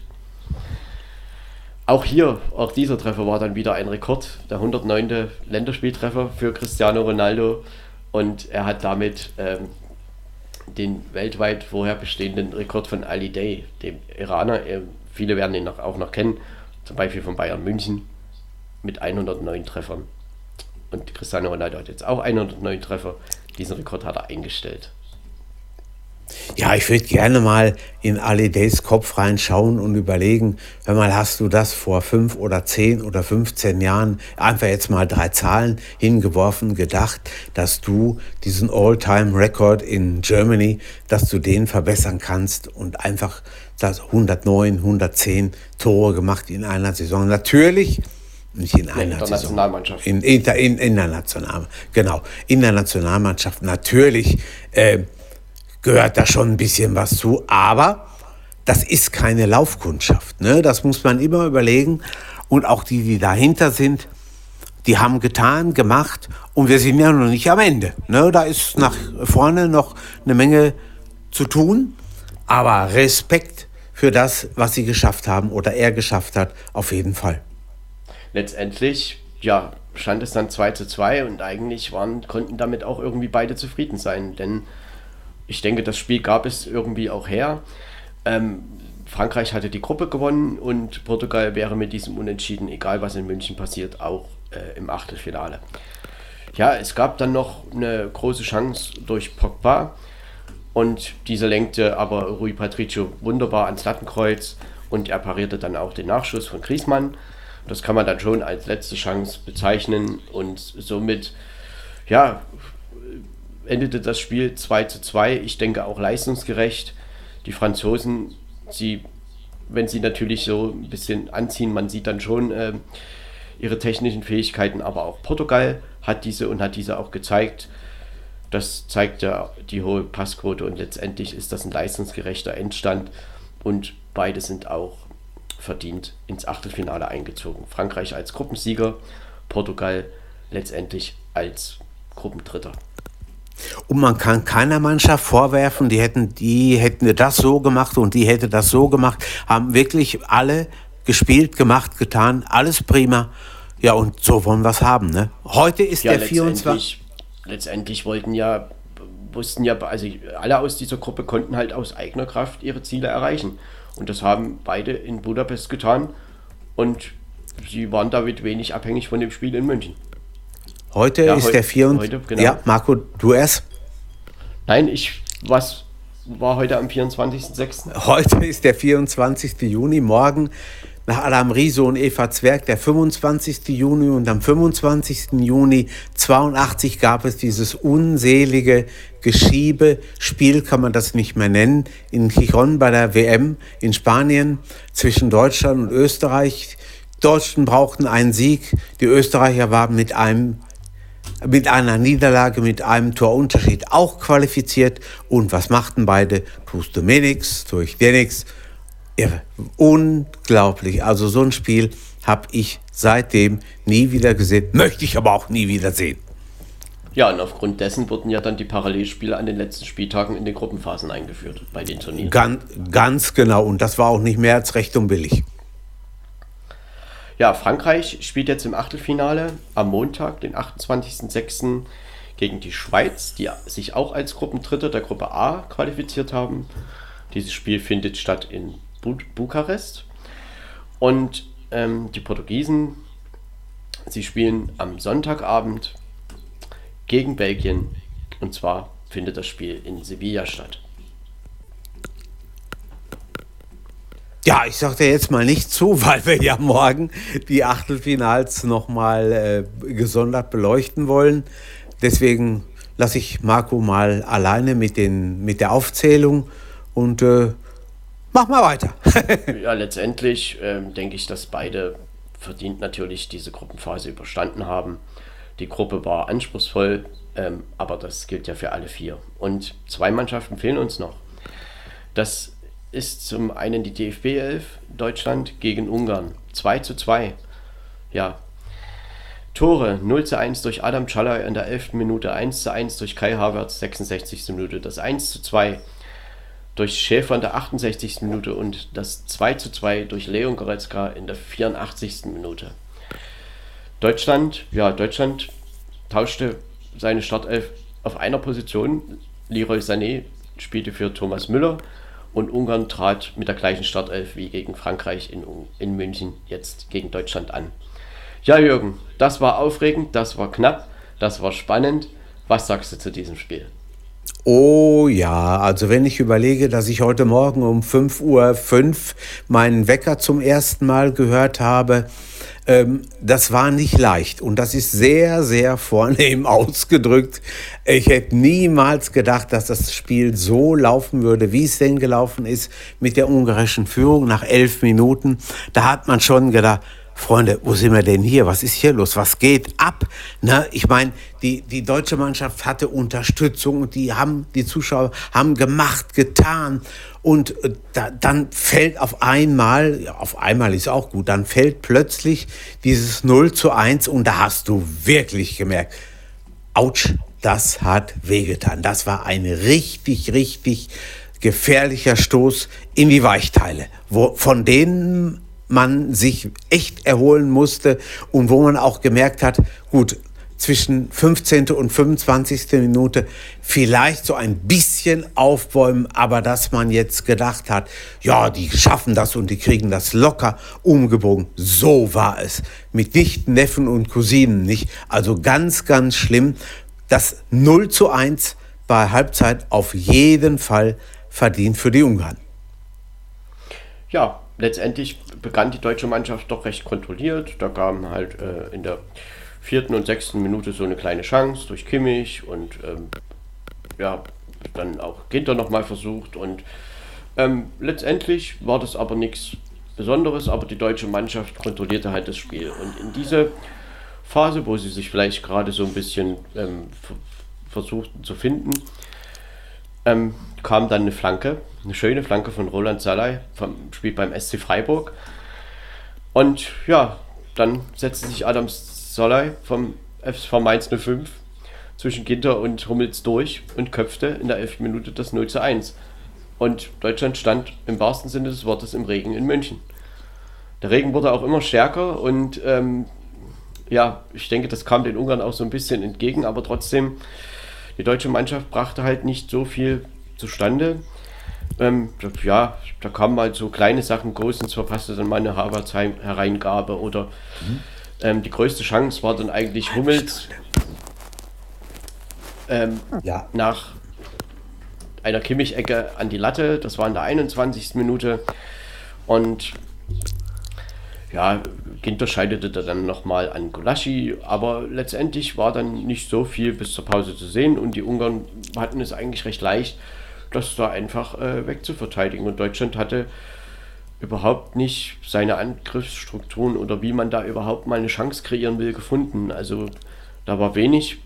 Speaker 2: Auch hier, auch dieser Treffer war dann wieder ein Rekord, der 109. Länderspieltreffer für Cristiano Ronaldo. Und er hat damit ähm, den weltweit vorher bestehenden Rekord von Ali Day, dem Iraner, äh, viele werden ihn noch, auch noch kennen, zum Beispiel von Bayern München, mit 109 Treffern. Und Cristiano Ronaldo hat jetzt auch 109 Treffer. Diesen Rekord hat er eingestellt.
Speaker 3: Ja, ich würde gerne mal in Ali Days Kopf reinschauen und überlegen, wenn mal hast du das vor fünf oder zehn oder 15 Jahren einfach jetzt mal drei Zahlen hingeworfen, gedacht, dass du diesen All-Time-Record in Germany, dass du den verbessern kannst und einfach das 109, 110 Tore gemacht in einer Saison. Natürlich nicht in einer
Speaker 2: in der Nationalmannschaft.
Speaker 3: In, in, in, in der Nationalmannschaft, genau. In der Nationalmannschaft natürlich. Äh, gehört da schon ein bisschen was zu. Aber das ist keine Laufkundschaft. Ne? Das muss man immer überlegen. Und auch die, die dahinter sind, die haben getan, gemacht und wir sind ja noch nicht am Ende. Ne? Da ist nach vorne noch eine Menge zu tun. Aber Respekt für das, was sie geschafft haben oder er geschafft hat, auf jeden Fall.
Speaker 2: Letztendlich, ja, stand es dann 2 zu 2 und eigentlich waren, konnten damit auch irgendwie beide zufrieden sein, denn ich denke, das Spiel gab es irgendwie auch her. Ähm, Frankreich hatte die Gruppe gewonnen und Portugal wäre mit diesem Unentschieden, egal was in München passiert, auch äh, im Achtelfinale. Ja, es gab dann noch eine große Chance durch Pogba und dieser lenkte aber Rui Patricio wunderbar ans Lattenkreuz und er parierte dann auch den Nachschuss von Griezmann. Das kann man dann schon als letzte Chance bezeichnen und somit ja, endete das Spiel 2 zu 2. Ich denke auch leistungsgerecht. Die Franzosen, sie, wenn sie natürlich so ein bisschen anziehen, man sieht dann schon äh, ihre technischen Fähigkeiten, aber auch Portugal hat diese und hat diese auch gezeigt. Das zeigt ja die hohe Passquote und letztendlich ist das ein leistungsgerechter Endstand und beide sind auch verdient ins Achtelfinale eingezogen. Frankreich als Gruppensieger, Portugal letztendlich als Gruppendritter.
Speaker 3: Und man kann keiner Mannschaft vorwerfen, die hätten, die hätten das so gemacht und die hätte das so gemacht. Haben wirklich alle gespielt, gemacht, getan, alles prima. Ja, und so wollen wir es haben. Ne? Heute ist ja, der letztendlich, 24.
Speaker 2: Letztendlich wollten ja, wussten ja, also alle aus dieser Gruppe konnten halt aus eigener Kraft ihre Ziele erreichen. Und das haben beide in Budapest getan. Und sie waren damit wenig abhängig von dem Spiel in München.
Speaker 3: Heute ja, ist heu der 24. Genau. Ja, Marco, du erst?
Speaker 2: Nein, ich was war heute am 24.06.
Speaker 3: Heute ist der 24. Juni, morgen nach Adam Riese und Eva Zwerg der 25. Juni und am 25. Juni 82 gab es dieses unselige Geschiebespiel, kann man das nicht mehr nennen, in Chichon bei der WM in Spanien zwischen Deutschland und Österreich. Die Deutschen brauchten einen Sieg, die Österreicher waren mit einem mit einer Niederlage mit einem Torunterschied auch qualifiziert. Und was machten beide? Tust du mir nichts, tue ich dir nichts. Irre. Unglaublich. Also so ein Spiel habe ich seitdem nie wieder gesehen, möchte ich aber auch nie wieder sehen.
Speaker 2: Ja, und aufgrund dessen wurden ja dann die Parallelspiele an den letzten Spieltagen in den Gruppenphasen eingeführt bei den Turnieren.
Speaker 3: Ganz, ganz genau. Und das war auch nicht mehr als recht und billig.
Speaker 2: Ja, Frankreich spielt jetzt im Achtelfinale am Montag, den 28.06. gegen die Schweiz, die sich auch als Gruppendritte der Gruppe A qualifiziert haben. Dieses Spiel findet statt in Bu Bukarest. Und ähm, die Portugiesen, sie spielen am Sonntagabend gegen Belgien. Und zwar findet das Spiel in Sevilla statt.
Speaker 3: Ja, ich sag dir jetzt mal nicht zu, weil wir ja morgen die Achtelfinals nochmal äh, gesondert beleuchten wollen. Deswegen lasse ich Marco mal alleine mit, den, mit der Aufzählung und äh, mach mal weiter.
Speaker 2: ja, letztendlich äh, denke ich, dass beide verdient natürlich diese Gruppenphase überstanden haben. Die Gruppe war anspruchsvoll, ähm, aber das gilt ja für alle vier. Und zwei Mannschaften fehlen uns noch. Das ist zum einen die DFB 11 Deutschland gegen Ungarn. 2 zu 2. Ja. Tore 0 zu 1 durch Adam Czalay in der 11. Minute, 1 zu 1 durch Kai Havertz 66. Minute, das 1 zu 2 durch Schäfer in der 68. Minute und das 2 zu 2 durch Leon Goretzka in der 84. Minute. Deutschland, ja, Deutschland tauschte seine Startelf auf einer Position. Leroy Sané spielte für Thomas Müller und Ungarn trat mit der gleichen Startelf wie gegen Frankreich in, in München jetzt gegen Deutschland an. Ja, Jürgen, das war aufregend, das war knapp, das war spannend. Was sagst du zu diesem Spiel?
Speaker 3: Oh ja, also wenn ich überlege, dass ich heute Morgen um 5.05 Uhr meinen Wecker zum ersten Mal gehört habe, ähm, das war nicht leicht und das ist sehr, sehr vornehm ausgedrückt. Ich hätte niemals gedacht, dass das Spiel so laufen würde, wie es denn gelaufen ist mit der ungarischen Führung nach elf Minuten. Da hat man schon gedacht, Freunde, wo sind wir denn hier? Was ist hier los? Was geht ab? Ne? Ich meine, die, die deutsche Mannschaft hatte Unterstützung und die haben, die Zuschauer haben gemacht, getan. Und äh, da, dann fällt auf einmal, ja, auf einmal ist auch gut, dann fällt plötzlich dieses 0 zu 1 und da hast du wirklich gemerkt, ouch, das hat wehgetan. Das war ein richtig, richtig gefährlicher Stoß in die Weichteile, wo, von denen man sich echt erholen musste und wo man auch gemerkt hat, gut, zwischen 15. und 25. Minute vielleicht so ein bisschen aufbäumen, aber dass man jetzt gedacht hat, ja, die schaffen das und die kriegen das locker umgebogen. So war es. Mit Nichten, Neffen und Cousinen nicht. Also ganz, ganz schlimm. Das 0 zu 1 bei Halbzeit auf jeden Fall verdient für die Ungarn.
Speaker 2: Ja, letztendlich begann die deutsche Mannschaft doch recht kontrolliert. Da kam halt äh, in der vierten und sechsten Minute so eine kleine Chance durch Kimmich und ähm, ja, dann auch Ginter nochmal versucht und ähm, letztendlich war das aber nichts Besonderes, aber die deutsche Mannschaft kontrollierte halt das Spiel und in diese Phase, wo sie sich vielleicht gerade so ein bisschen ähm, versuchten zu finden, ähm, kam dann eine Flanke, eine schöne Flanke von Roland Salai, vom, spielt beim SC Freiburg. Und ja, dann setzte sich Adam Salai vom FSV Mainz 05 zwischen Ginter und Hummels durch und köpfte in der 11. Minute das 0 zu 1. Und Deutschland stand im wahrsten Sinne des Wortes im Regen in München. Der Regen wurde auch immer stärker und ähm, ja, ich denke, das kam den Ungarn auch so ein bisschen entgegen, aber trotzdem die deutsche Mannschaft brachte halt nicht so viel zustande. Ähm, ja, da kamen mal so kleine Sachen, Großens verpasste dann mal eine Hereingabe oder mhm. ähm, die größte Chance war dann eigentlich Hummels ähm, ja. nach einer Kimmich-Ecke an die Latte, das war in der 21. Minute und ja, Ginter scheiterte dann nochmal an Gulaschi, aber letztendlich war dann nicht so viel bis zur Pause zu sehen und die Ungarn hatten es eigentlich recht leicht, das da einfach äh, wegzuverteidigen. Und Deutschland hatte überhaupt nicht seine Angriffsstrukturen oder wie man da überhaupt mal eine Chance kreieren will, gefunden. Also da war wenig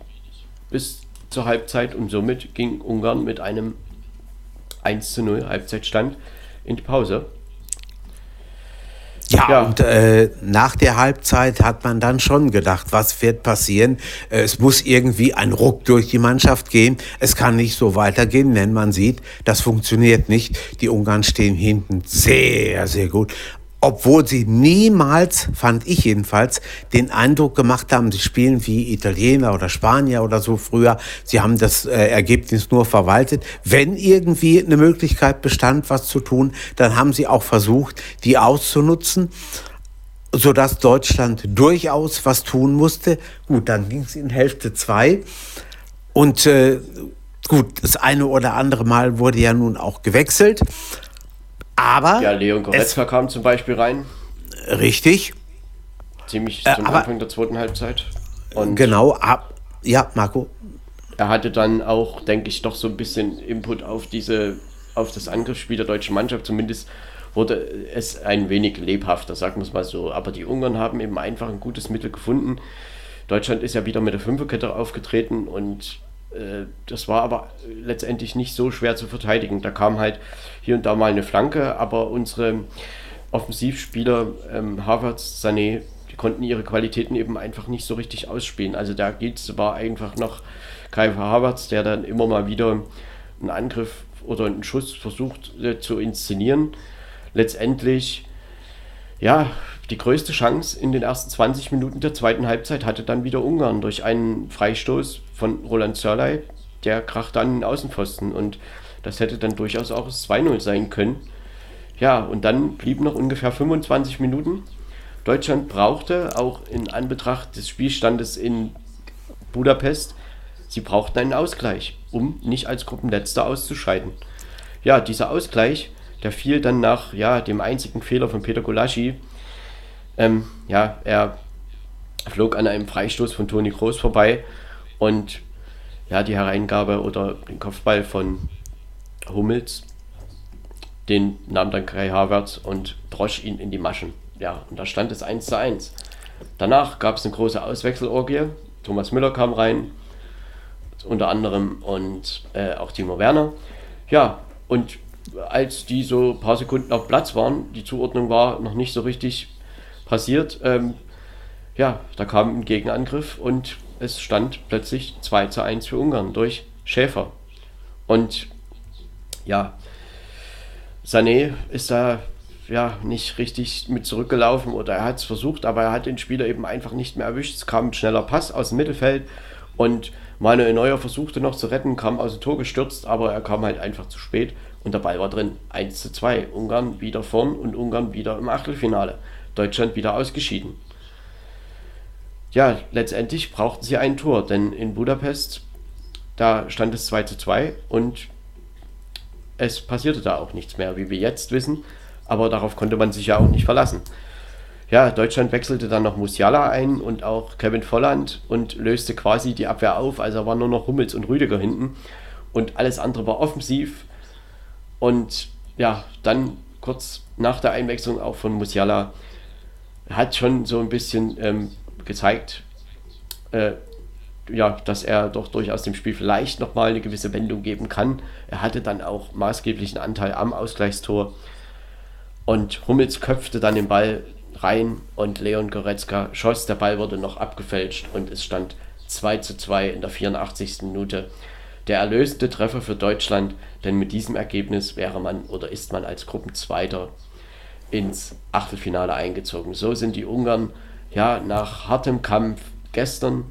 Speaker 2: bis zur Halbzeit und somit ging Ungarn mit einem 1 zu 0 Halbzeitstand in die Pause.
Speaker 3: Ja, ja, und äh, nach der Halbzeit hat man dann schon gedacht, was wird passieren? Äh, es muss irgendwie ein Ruck durch die Mannschaft gehen. Es kann nicht so weitergehen, denn man sieht, das funktioniert nicht. Die Ungarn stehen hinten sehr, sehr gut obwohl sie niemals, fand ich jedenfalls, den Eindruck gemacht haben, sie spielen wie Italiener oder Spanier oder so früher. Sie haben das äh, Ergebnis nur verwaltet. Wenn irgendwie eine Möglichkeit bestand, was zu tun, dann haben sie auch versucht, die auszunutzen sodass Deutschland durchaus was tun musste. Gut, dann ging es in Hälfte zwei und äh, gut, das eine oder andere Mal wurde ja nun auch gewechselt. Aber.
Speaker 2: Ja, Leon Goretzka kam zum Beispiel rein.
Speaker 3: Richtig.
Speaker 2: Ziemlich äh, zum aber, Anfang der zweiten Halbzeit.
Speaker 3: Und genau, ab. Ja, Marco.
Speaker 2: Er hatte dann auch, denke ich, doch so ein bisschen Input auf diese, auf das Angriffsspiel der deutschen Mannschaft. Zumindest wurde es ein wenig lebhafter, sagen wir es mal so. Aber die Ungarn haben eben einfach ein gutes Mittel gefunden. Deutschland ist ja wieder mit der Fünferkette aufgetreten und äh, das war aber letztendlich nicht so schwer zu verteidigen. Da kam halt hier und da mal eine Flanke, aber unsere Offensivspieler, ähm, Havertz, Sané, die konnten ihre Qualitäten eben einfach nicht so richtig ausspielen. Also da geht es war einfach noch Kai Havertz, der dann immer mal wieder einen Angriff oder einen Schuss versucht äh, zu inszenieren. Letztendlich, ja, die größte Chance in den ersten 20 Minuten der zweiten Halbzeit hatte dann wieder Ungarn durch einen Freistoß von Roland Sörlei. Der kracht dann in den Außenpfosten und das hätte dann durchaus auch das 2-0 sein können. Ja, und dann blieben noch ungefähr 25 Minuten. Deutschland brauchte auch in Anbetracht des Spielstandes in Budapest, sie brauchten einen Ausgleich, um nicht als Gruppenletzter auszuscheiden. Ja, dieser Ausgleich, der fiel dann nach ja, dem einzigen Fehler von Peter Golaschi. Ähm, ja, er flog an einem Freistoß von Toni Groß vorbei und ja, die Hereingabe oder den Kopfball von Hummels den nahm dann Kai Havertz und drosch ihn in die Maschen. Ja, und da stand es 1 zu 1. Danach gab es eine große Auswechselorgie. Thomas Müller kam rein, unter anderem, und äh, auch Timo Werner. Ja, und als die so ein paar Sekunden auf Platz waren, die Zuordnung war noch nicht so richtig passiert, ähm, ja, da kam ein Gegenangriff und es stand plötzlich 2 zu 1 für Ungarn durch Schäfer. Und ja, Sané ist da ja nicht richtig mit zurückgelaufen oder er hat es versucht, aber er hat den Spieler eben einfach nicht mehr erwischt. Es kam ein schneller Pass aus dem Mittelfeld und Manuel Neuer versuchte noch zu retten, kam aus dem Tor gestürzt, aber er kam halt einfach zu spät und der Ball war drin. 1 zu 2. Ungarn wieder vorn und Ungarn wieder im Achtelfinale. Deutschland wieder ausgeschieden. Ja, letztendlich brauchten sie ein Tor, denn in Budapest, da stand es 2 zu 2 und es passierte da auch nichts mehr, wie wir jetzt wissen. Aber darauf konnte man sich ja auch nicht verlassen. Ja, Deutschland wechselte dann noch Musiala ein und auch Kevin Volland und löste quasi die Abwehr auf. Also waren nur noch Hummels und Rüdiger hinten. Und alles andere war offensiv. Und ja, dann kurz nach der Einwechslung auch von Musiala hat schon so ein bisschen ähm, gezeigt, äh, ja, dass er doch durchaus dem Spiel vielleicht nochmal eine gewisse Wendung geben kann. Er hatte dann auch maßgeblichen Anteil am Ausgleichstor. Und Hummels köpfte dann den Ball rein und Leon Goretzka schoss. Der Ball wurde noch abgefälscht und es stand 2 zu 2 in der 84. Minute. Der erlöste Treffer für Deutschland, denn mit diesem Ergebnis wäre man oder ist man als Gruppenzweiter ins Achtelfinale eingezogen. So sind die Ungarn ja nach hartem Kampf gestern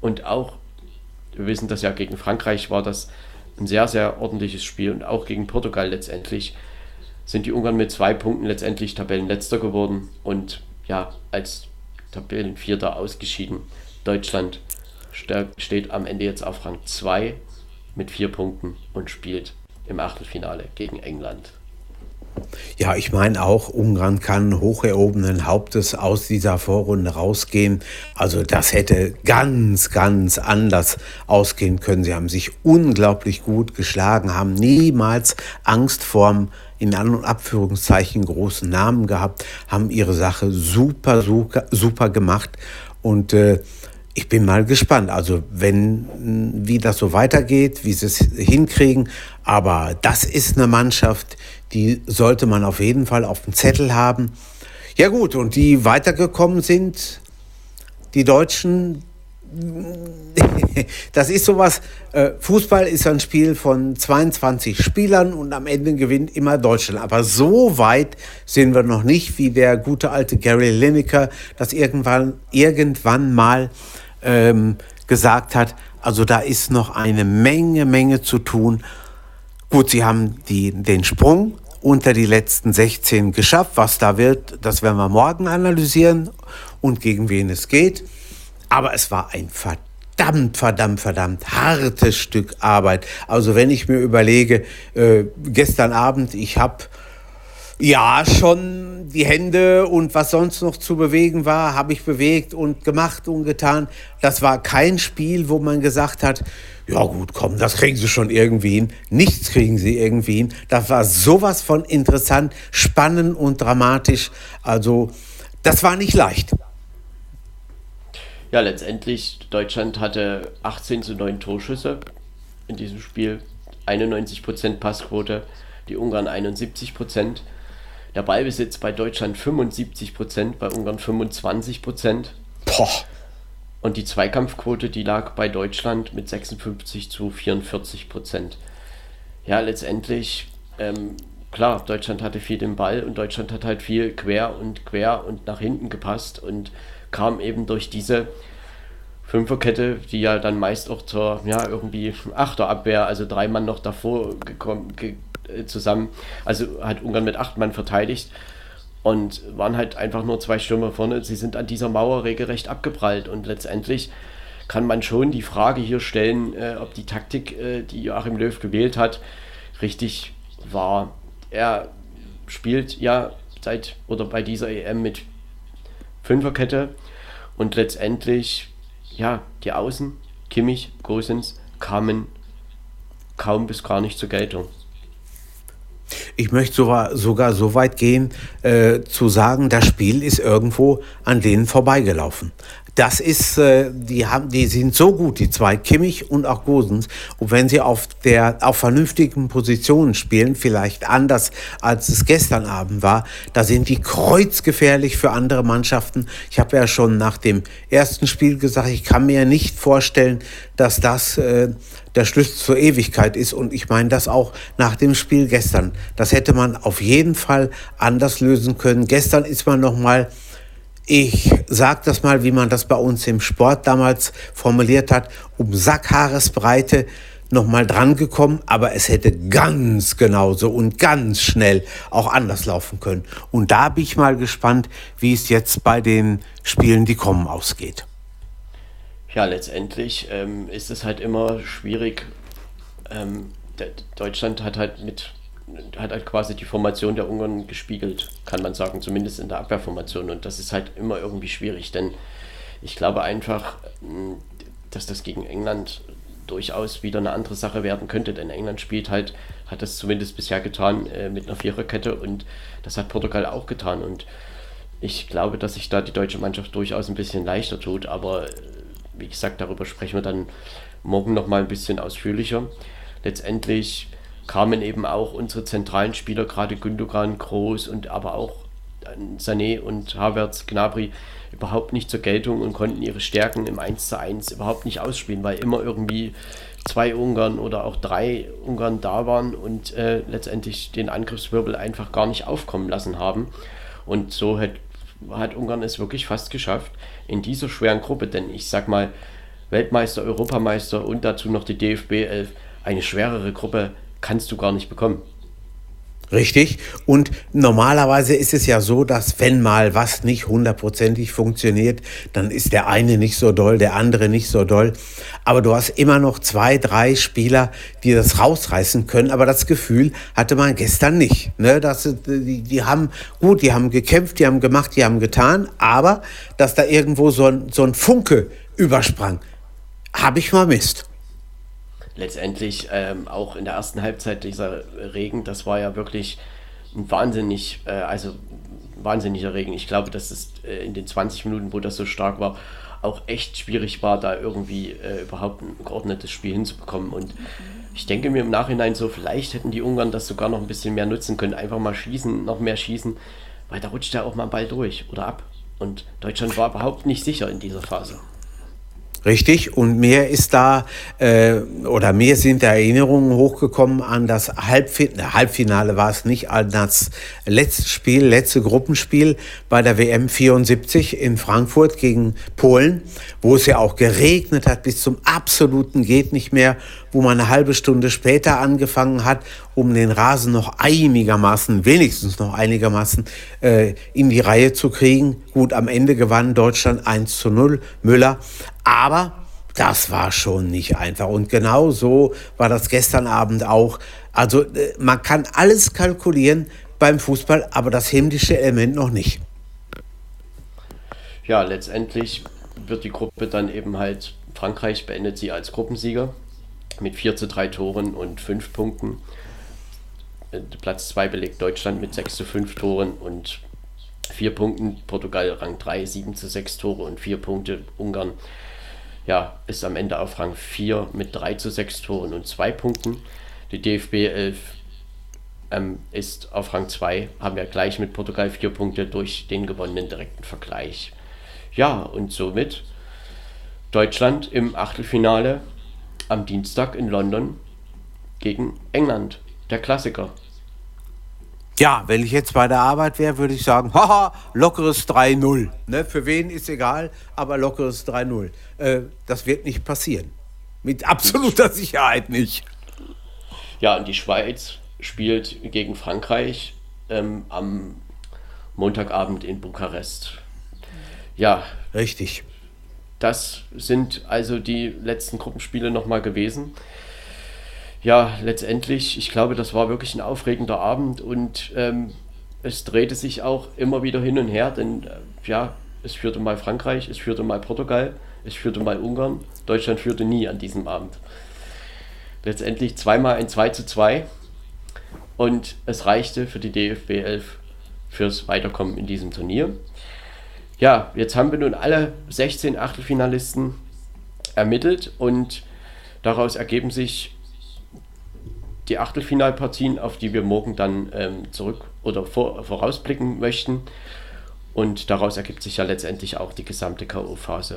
Speaker 2: und auch, wir wissen das ja, gegen Frankreich war das ein sehr, sehr ordentliches Spiel und auch gegen Portugal letztendlich sind die Ungarn mit zwei Punkten letztendlich Tabellenletzter geworden und ja, als Tabellenvierter ausgeschieden. Deutschland steht am Ende jetzt auf Rang 2 mit vier Punkten und spielt im Achtelfinale gegen England.
Speaker 3: Ja, ich meine auch, Ungarn kann hoch erhobenen Hauptes aus dieser Vorrunde rausgehen. Also das hätte ganz, ganz anders ausgehen können. Sie haben sich unglaublich gut geschlagen, haben niemals Angst vorm in An- und Abführungszeichen großen Namen gehabt, haben ihre Sache super, super, super gemacht und äh, ich bin mal gespannt, also wenn, wie das so weitergeht, wie sie es hinkriegen. Aber das ist eine Mannschaft, die sollte man auf jeden Fall auf dem Zettel haben. Ja gut, und die weitergekommen sind, die Deutschen, das ist sowas, äh, Fußball ist ein Spiel von 22 Spielern und am Ende gewinnt immer Deutschland. Aber so weit sind wir noch nicht, wie der gute alte Gary Lineker das irgendwann, irgendwann mal ähm, gesagt hat. Also da ist noch eine Menge, Menge zu tun. Gut, sie haben die, den Sprung unter die letzten 16 geschafft. Was da wird, das werden wir morgen analysieren und gegen wen es geht. Aber es war ein verdammt, verdammt, verdammt hartes Stück Arbeit. Also wenn ich mir überlege, äh, gestern Abend, ich habe ja, schon die Hände und was sonst noch zu bewegen war, habe ich bewegt und gemacht und getan. Das war kein Spiel, wo man gesagt hat, ja gut, komm, das kriegen sie schon irgendwie hin. Nichts kriegen sie irgendwie hin. Das war sowas von interessant, spannend und dramatisch. Also, das war nicht leicht.
Speaker 2: Ja, letztendlich, Deutschland hatte 18 zu 9 Torschüsse in diesem Spiel, 91% Passquote, die Ungarn 71%. Der Ballbesitz bei Deutschland 75 Prozent, bei Ungarn 25 Prozent. Und die Zweikampfquote, die lag bei Deutschland mit 56 zu 44 Prozent. Ja, letztendlich, ähm, klar, Deutschland hatte viel den Ball und Deutschland hat halt viel quer und quer und nach hinten gepasst und kam eben durch diese Fünferkette, die ja dann meist auch zur, ja, irgendwie Achterabwehr, also drei Mann noch davor gekommen, ge zusammen, also hat Ungarn mit acht Mann verteidigt und waren halt einfach nur zwei Stürmer vorne. Sie sind an dieser Mauer regelrecht abgeprallt und letztendlich kann man schon die Frage hier stellen, äh, ob die Taktik, äh, die Joachim Löw gewählt hat, richtig war. Er spielt ja seit oder bei dieser EM mit Fünferkette und letztendlich, ja, die Außen, Kimmich, Gosens, kamen kaum bis gar nicht zur Geltung.
Speaker 3: Ich möchte sogar, so weit gehen, äh, zu sagen, das Spiel ist irgendwo an denen vorbeigelaufen. Das ist, äh, die haben, die sind so gut, die zwei, Kimmich und auch Gosens. Und wenn sie auf der, auf vernünftigen Positionen spielen, vielleicht anders als es gestern Abend war, da sind die kreuzgefährlich für andere Mannschaften. Ich habe ja schon nach dem ersten Spiel gesagt, ich kann mir nicht vorstellen, dass das äh, der Schlüssel zur Ewigkeit ist. Und ich meine das auch nach dem Spiel gestern. Das hätte man auf jeden Fall anders lösen können. Gestern ist man noch mal ich sage das mal, wie man das bei uns im Sport damals formuliert hat, um Sackhaaresbreite nochmal drangekommen, aber es hätte ganz genauso und ganz schnell auch anders laufen können. Und da bin ich mal gespannt, wie es jetzt bei den Spielen, die kommen, ausgeht.
Speaker 2: Ja, letztendlich ähm, ist es halt immer schwierig. Ähm, Deutschland hat halt mit hat halt quasi die Formation der Ungarn gespiegelt, kann man sagen, zumindest in der Abwehrformation. Und das ist halt immer irgendwie schwierig, denn ich glaube einfach, dass das gegen England durchaus wieder eine andere Sache werden könnte, denn England spielt halt, hat das zumindest bisher getan äh, mit einer Viererkette und das hat Portugal auch getan. Und ich glaube, dass sich da die deutsche Mannschaft durchaus ein bisschen leichter tut, aber äh, wie gesagt, darüber sprechen wir dann morgen nochmal ein bisschen ausführlicher. Letztendlich kamen eben auch unsere zentralen Spieler, gerade Gündogan, Groß und aber auch Sané und Havertz, Gnabry, überhaupt nicht zur Geltung und konnten ihre Stärken im 1 zu 1 überhaupt nicht ausspielen, weil immer irgendwie zwei Ungarn oder auch drei Ungarn da waren und äh, letztendlich den Angriffswirbel einfach gar nicht aufkommen lassen haben. Und so hat, hat Ungarn es wirklich fast geschafft in dieser schweren Gruppe, denn ich sag mal, Weltmeister, Europameister und dazu noch die DFB 11, eine schwerere Gruppe kannst du gar nicht bekommen.
Speaker 3: Richtig. Und normalerweise ist es ja so, dass wenn mal was nicht hundertprozentig funktioniert, dann ist der eine nicht so doll, der andere nicht so doll. Aber du hast immer noch zwei, drei Spieler, die das rausreißen können. Aber das Gefühl hatte man gestern nicht. Ne? Das, die, die haben, gut, die haben gekämpft, die haben gemacht, die haben getan. Aber dass da irgendwo so ein, so ein Funke übersprang, habe ich mal Mist
Speaker 2: letztendlich ähm, auch in der ersten Halbzeit dieser Regen, das war ja wirklich ein wahnsinnig, äh, also wahnsinniger Regen. Ich glaube, dass es äh, in den 20 Minuten, wo das so stark war, auch echt schwierig war, da irgendwie äh, überhaupt ein geordnetes Spiel hinzubekommen. Und ich denke mir im Nachhinein so, vielleicht hätten die Ungarn das sogar noch ein bisschen mehr nutzen können. Einfach mal schießen, noch mehr schießen, weil da rutscht ja auch mal ein Ball durch oder ab. Und Deutschland war überhaupt nicht sicher in dieser Phase.
Speaker 3: Richtig, und mir ist da, äh, oder mir sind Erinnerungen hochgekommen an das Halbfinale, Halbfinale war es nicht, an das letzte Spiel, letzte Gruppenspiel bei der WM 74 in Frankfurt gegen Polen, wo es ja auch geregnet hat bis zum absoluten geht nicht mehr, wo man eine halbe Stunde später angefangen hat, um den Rasen noch einigermaßen, wenigstens noch einigermaßen äh, in die Reihe zu kriegen. Gut, am Ende gewann Deutschland 1 zu 0, Müller. Aber das war schon nicht einfach. Und genau so war das gestern Abend auch. Also äh, man kann alles kalkulieren beim Fußball, aber das himmlische Element noch nicht.
Speaker 2: Ja, letztendlich wird die Gruppe dann eben halt, Frankreich beendet sie als Gruppensieger mit 4 zu 3 Toren und 5 Punkten. Äh, Platz 2 belegt Deutschland mit 6 zu 5 Toren und 4 Punkten. Portugal Rang 3, 7 zu 6 Tore und 4 Punkte. Ungarn ja, ist am Ende auf Rang 4 mit 3 zu 6 Toren und 2 Punkten. Die DFB 11 ähm, ist auf Rang 2, haben wir gleich mit Portugal vier Punkte durch den gewonnenen direkten Vergleich. Ja, und somit Deutschland im Achtelfinale am Dienstag in London gegen England, der Klassiker.
Speaker 3: Ja, wenn ich jetzt bei der Arbeit wäre, würde ich sagen, haha, lockeres 3-0. Ne, für wen ist egal, aber lockeres 3-0. Äh, das wird nicht passieren. Mit absoluter Sicherheit nicht.
Speaker 2: Ja, und die Schweiz spielt gegen Frankreich ähm, am Montagabend in Bukarest. Ja.
Speaker 3: Richtig.
Speaker 2: Das sind also die letzten Gruppenspiele nochmal gewesen. Ja, letztendlich, ich glaube, das war wirklich ein aufregender Abend und ähm, es drehte sich auch immer wieder hin und her, denn äh, ja, es führte mal Frankreich, es führte mal Portugal, es führte mal Ungarn, Deutschland führte nie an diesem Abend. Letztendlich zweimal ein 2 zu 2 und es reichte für die DFB 11 fürs Weiterkommen in diesem Turnier. Ja, jetzt haben wir nun alle 16 Achtelfinalisten ermittelt und daraus ergeben sich die Achtelfinalpartien, auf die wir morgen dann ähm, zurück oder vor, vorausblicken möchten. Und daraus ergibt sich ja letztendlich auch die gesamte K.O.-Phase.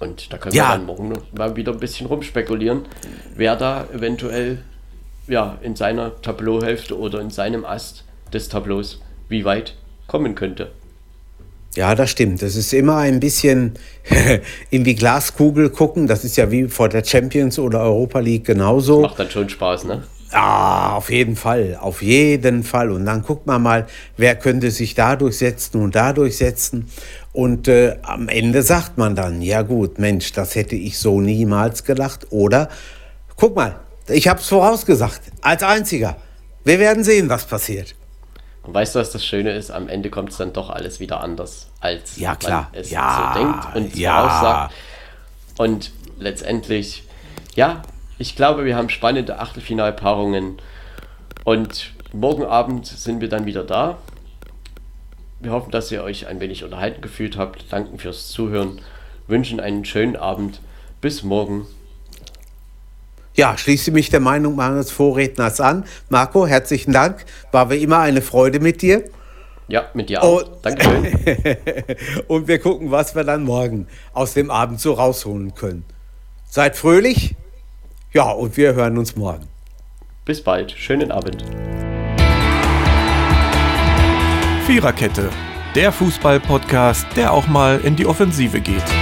Speaker 2: Und da können ja. wir dann morgen mal wieder ein bisschen rumspekulieren, wer da eventuell ja, in seiner Tableauhälfte oder in seinem Ast des Tableaus wie weit kommen könnte.
Speaker 3: Ja, das stimmt. Das ist immer ein bisschen in die Glaskugel gucken. Das ist ja wie vor der Champions oder Europa League genauso.
Speaker 2: Macht dann schon Spaß, ne?
Speaker 3: Ah, auf jeden Fall, auf jeden Fall. Und dann guckt man mal, wer könnte sich da durchsetzen und da durchsetzen. Und äh, am Ende sagt man dann, ja gut, Mensch, das hätte ich so niemals gedacht. Oder, guck mal, ich habe es vorausgesagt, als einziger. Wir werden sehen, was passiert.
Speaker 2: Und weißt du, was das Schöne ist? Am Ende kommt es dann doch alles wieder anders, als
Speaker 3: ja, klar.
Speaker 2: man es
Speaker 3: ja,
Speaker 2: so denkt und
Speaker 3: ja.
Speaker 2: voraussagt. Und letztendlich, ja, ich glaube, wir haben spannende Achtelfinalpaarungen. Und morgen Abend sind wir dann wieder da. Wir hoffen, dass ihr euch ein wenig unterhalten gefühlt habt. Danken fürs Zuhören. Wünschen einen schönen Abend. Bis morgen.
Speaker 3: Ja, schließe mich der Meinung meines Vorredners an. Marco, herzlichen Dank. War wie immer eine Freude mit dir.
Speaker 2: Ja, mit dir auch.
Speaker 3: Und, Dankeschön. und wir gucken, was wir dann morgen aus dem Abend so rausholen können. Seid fröhlich. Ja, und wir hören uns morgen.
Speaker 2: Bis bald. Schönen Abend.
Speaker 1: Viererkette. Der Fußball-Podcast, der auch mal in die Offensive geht.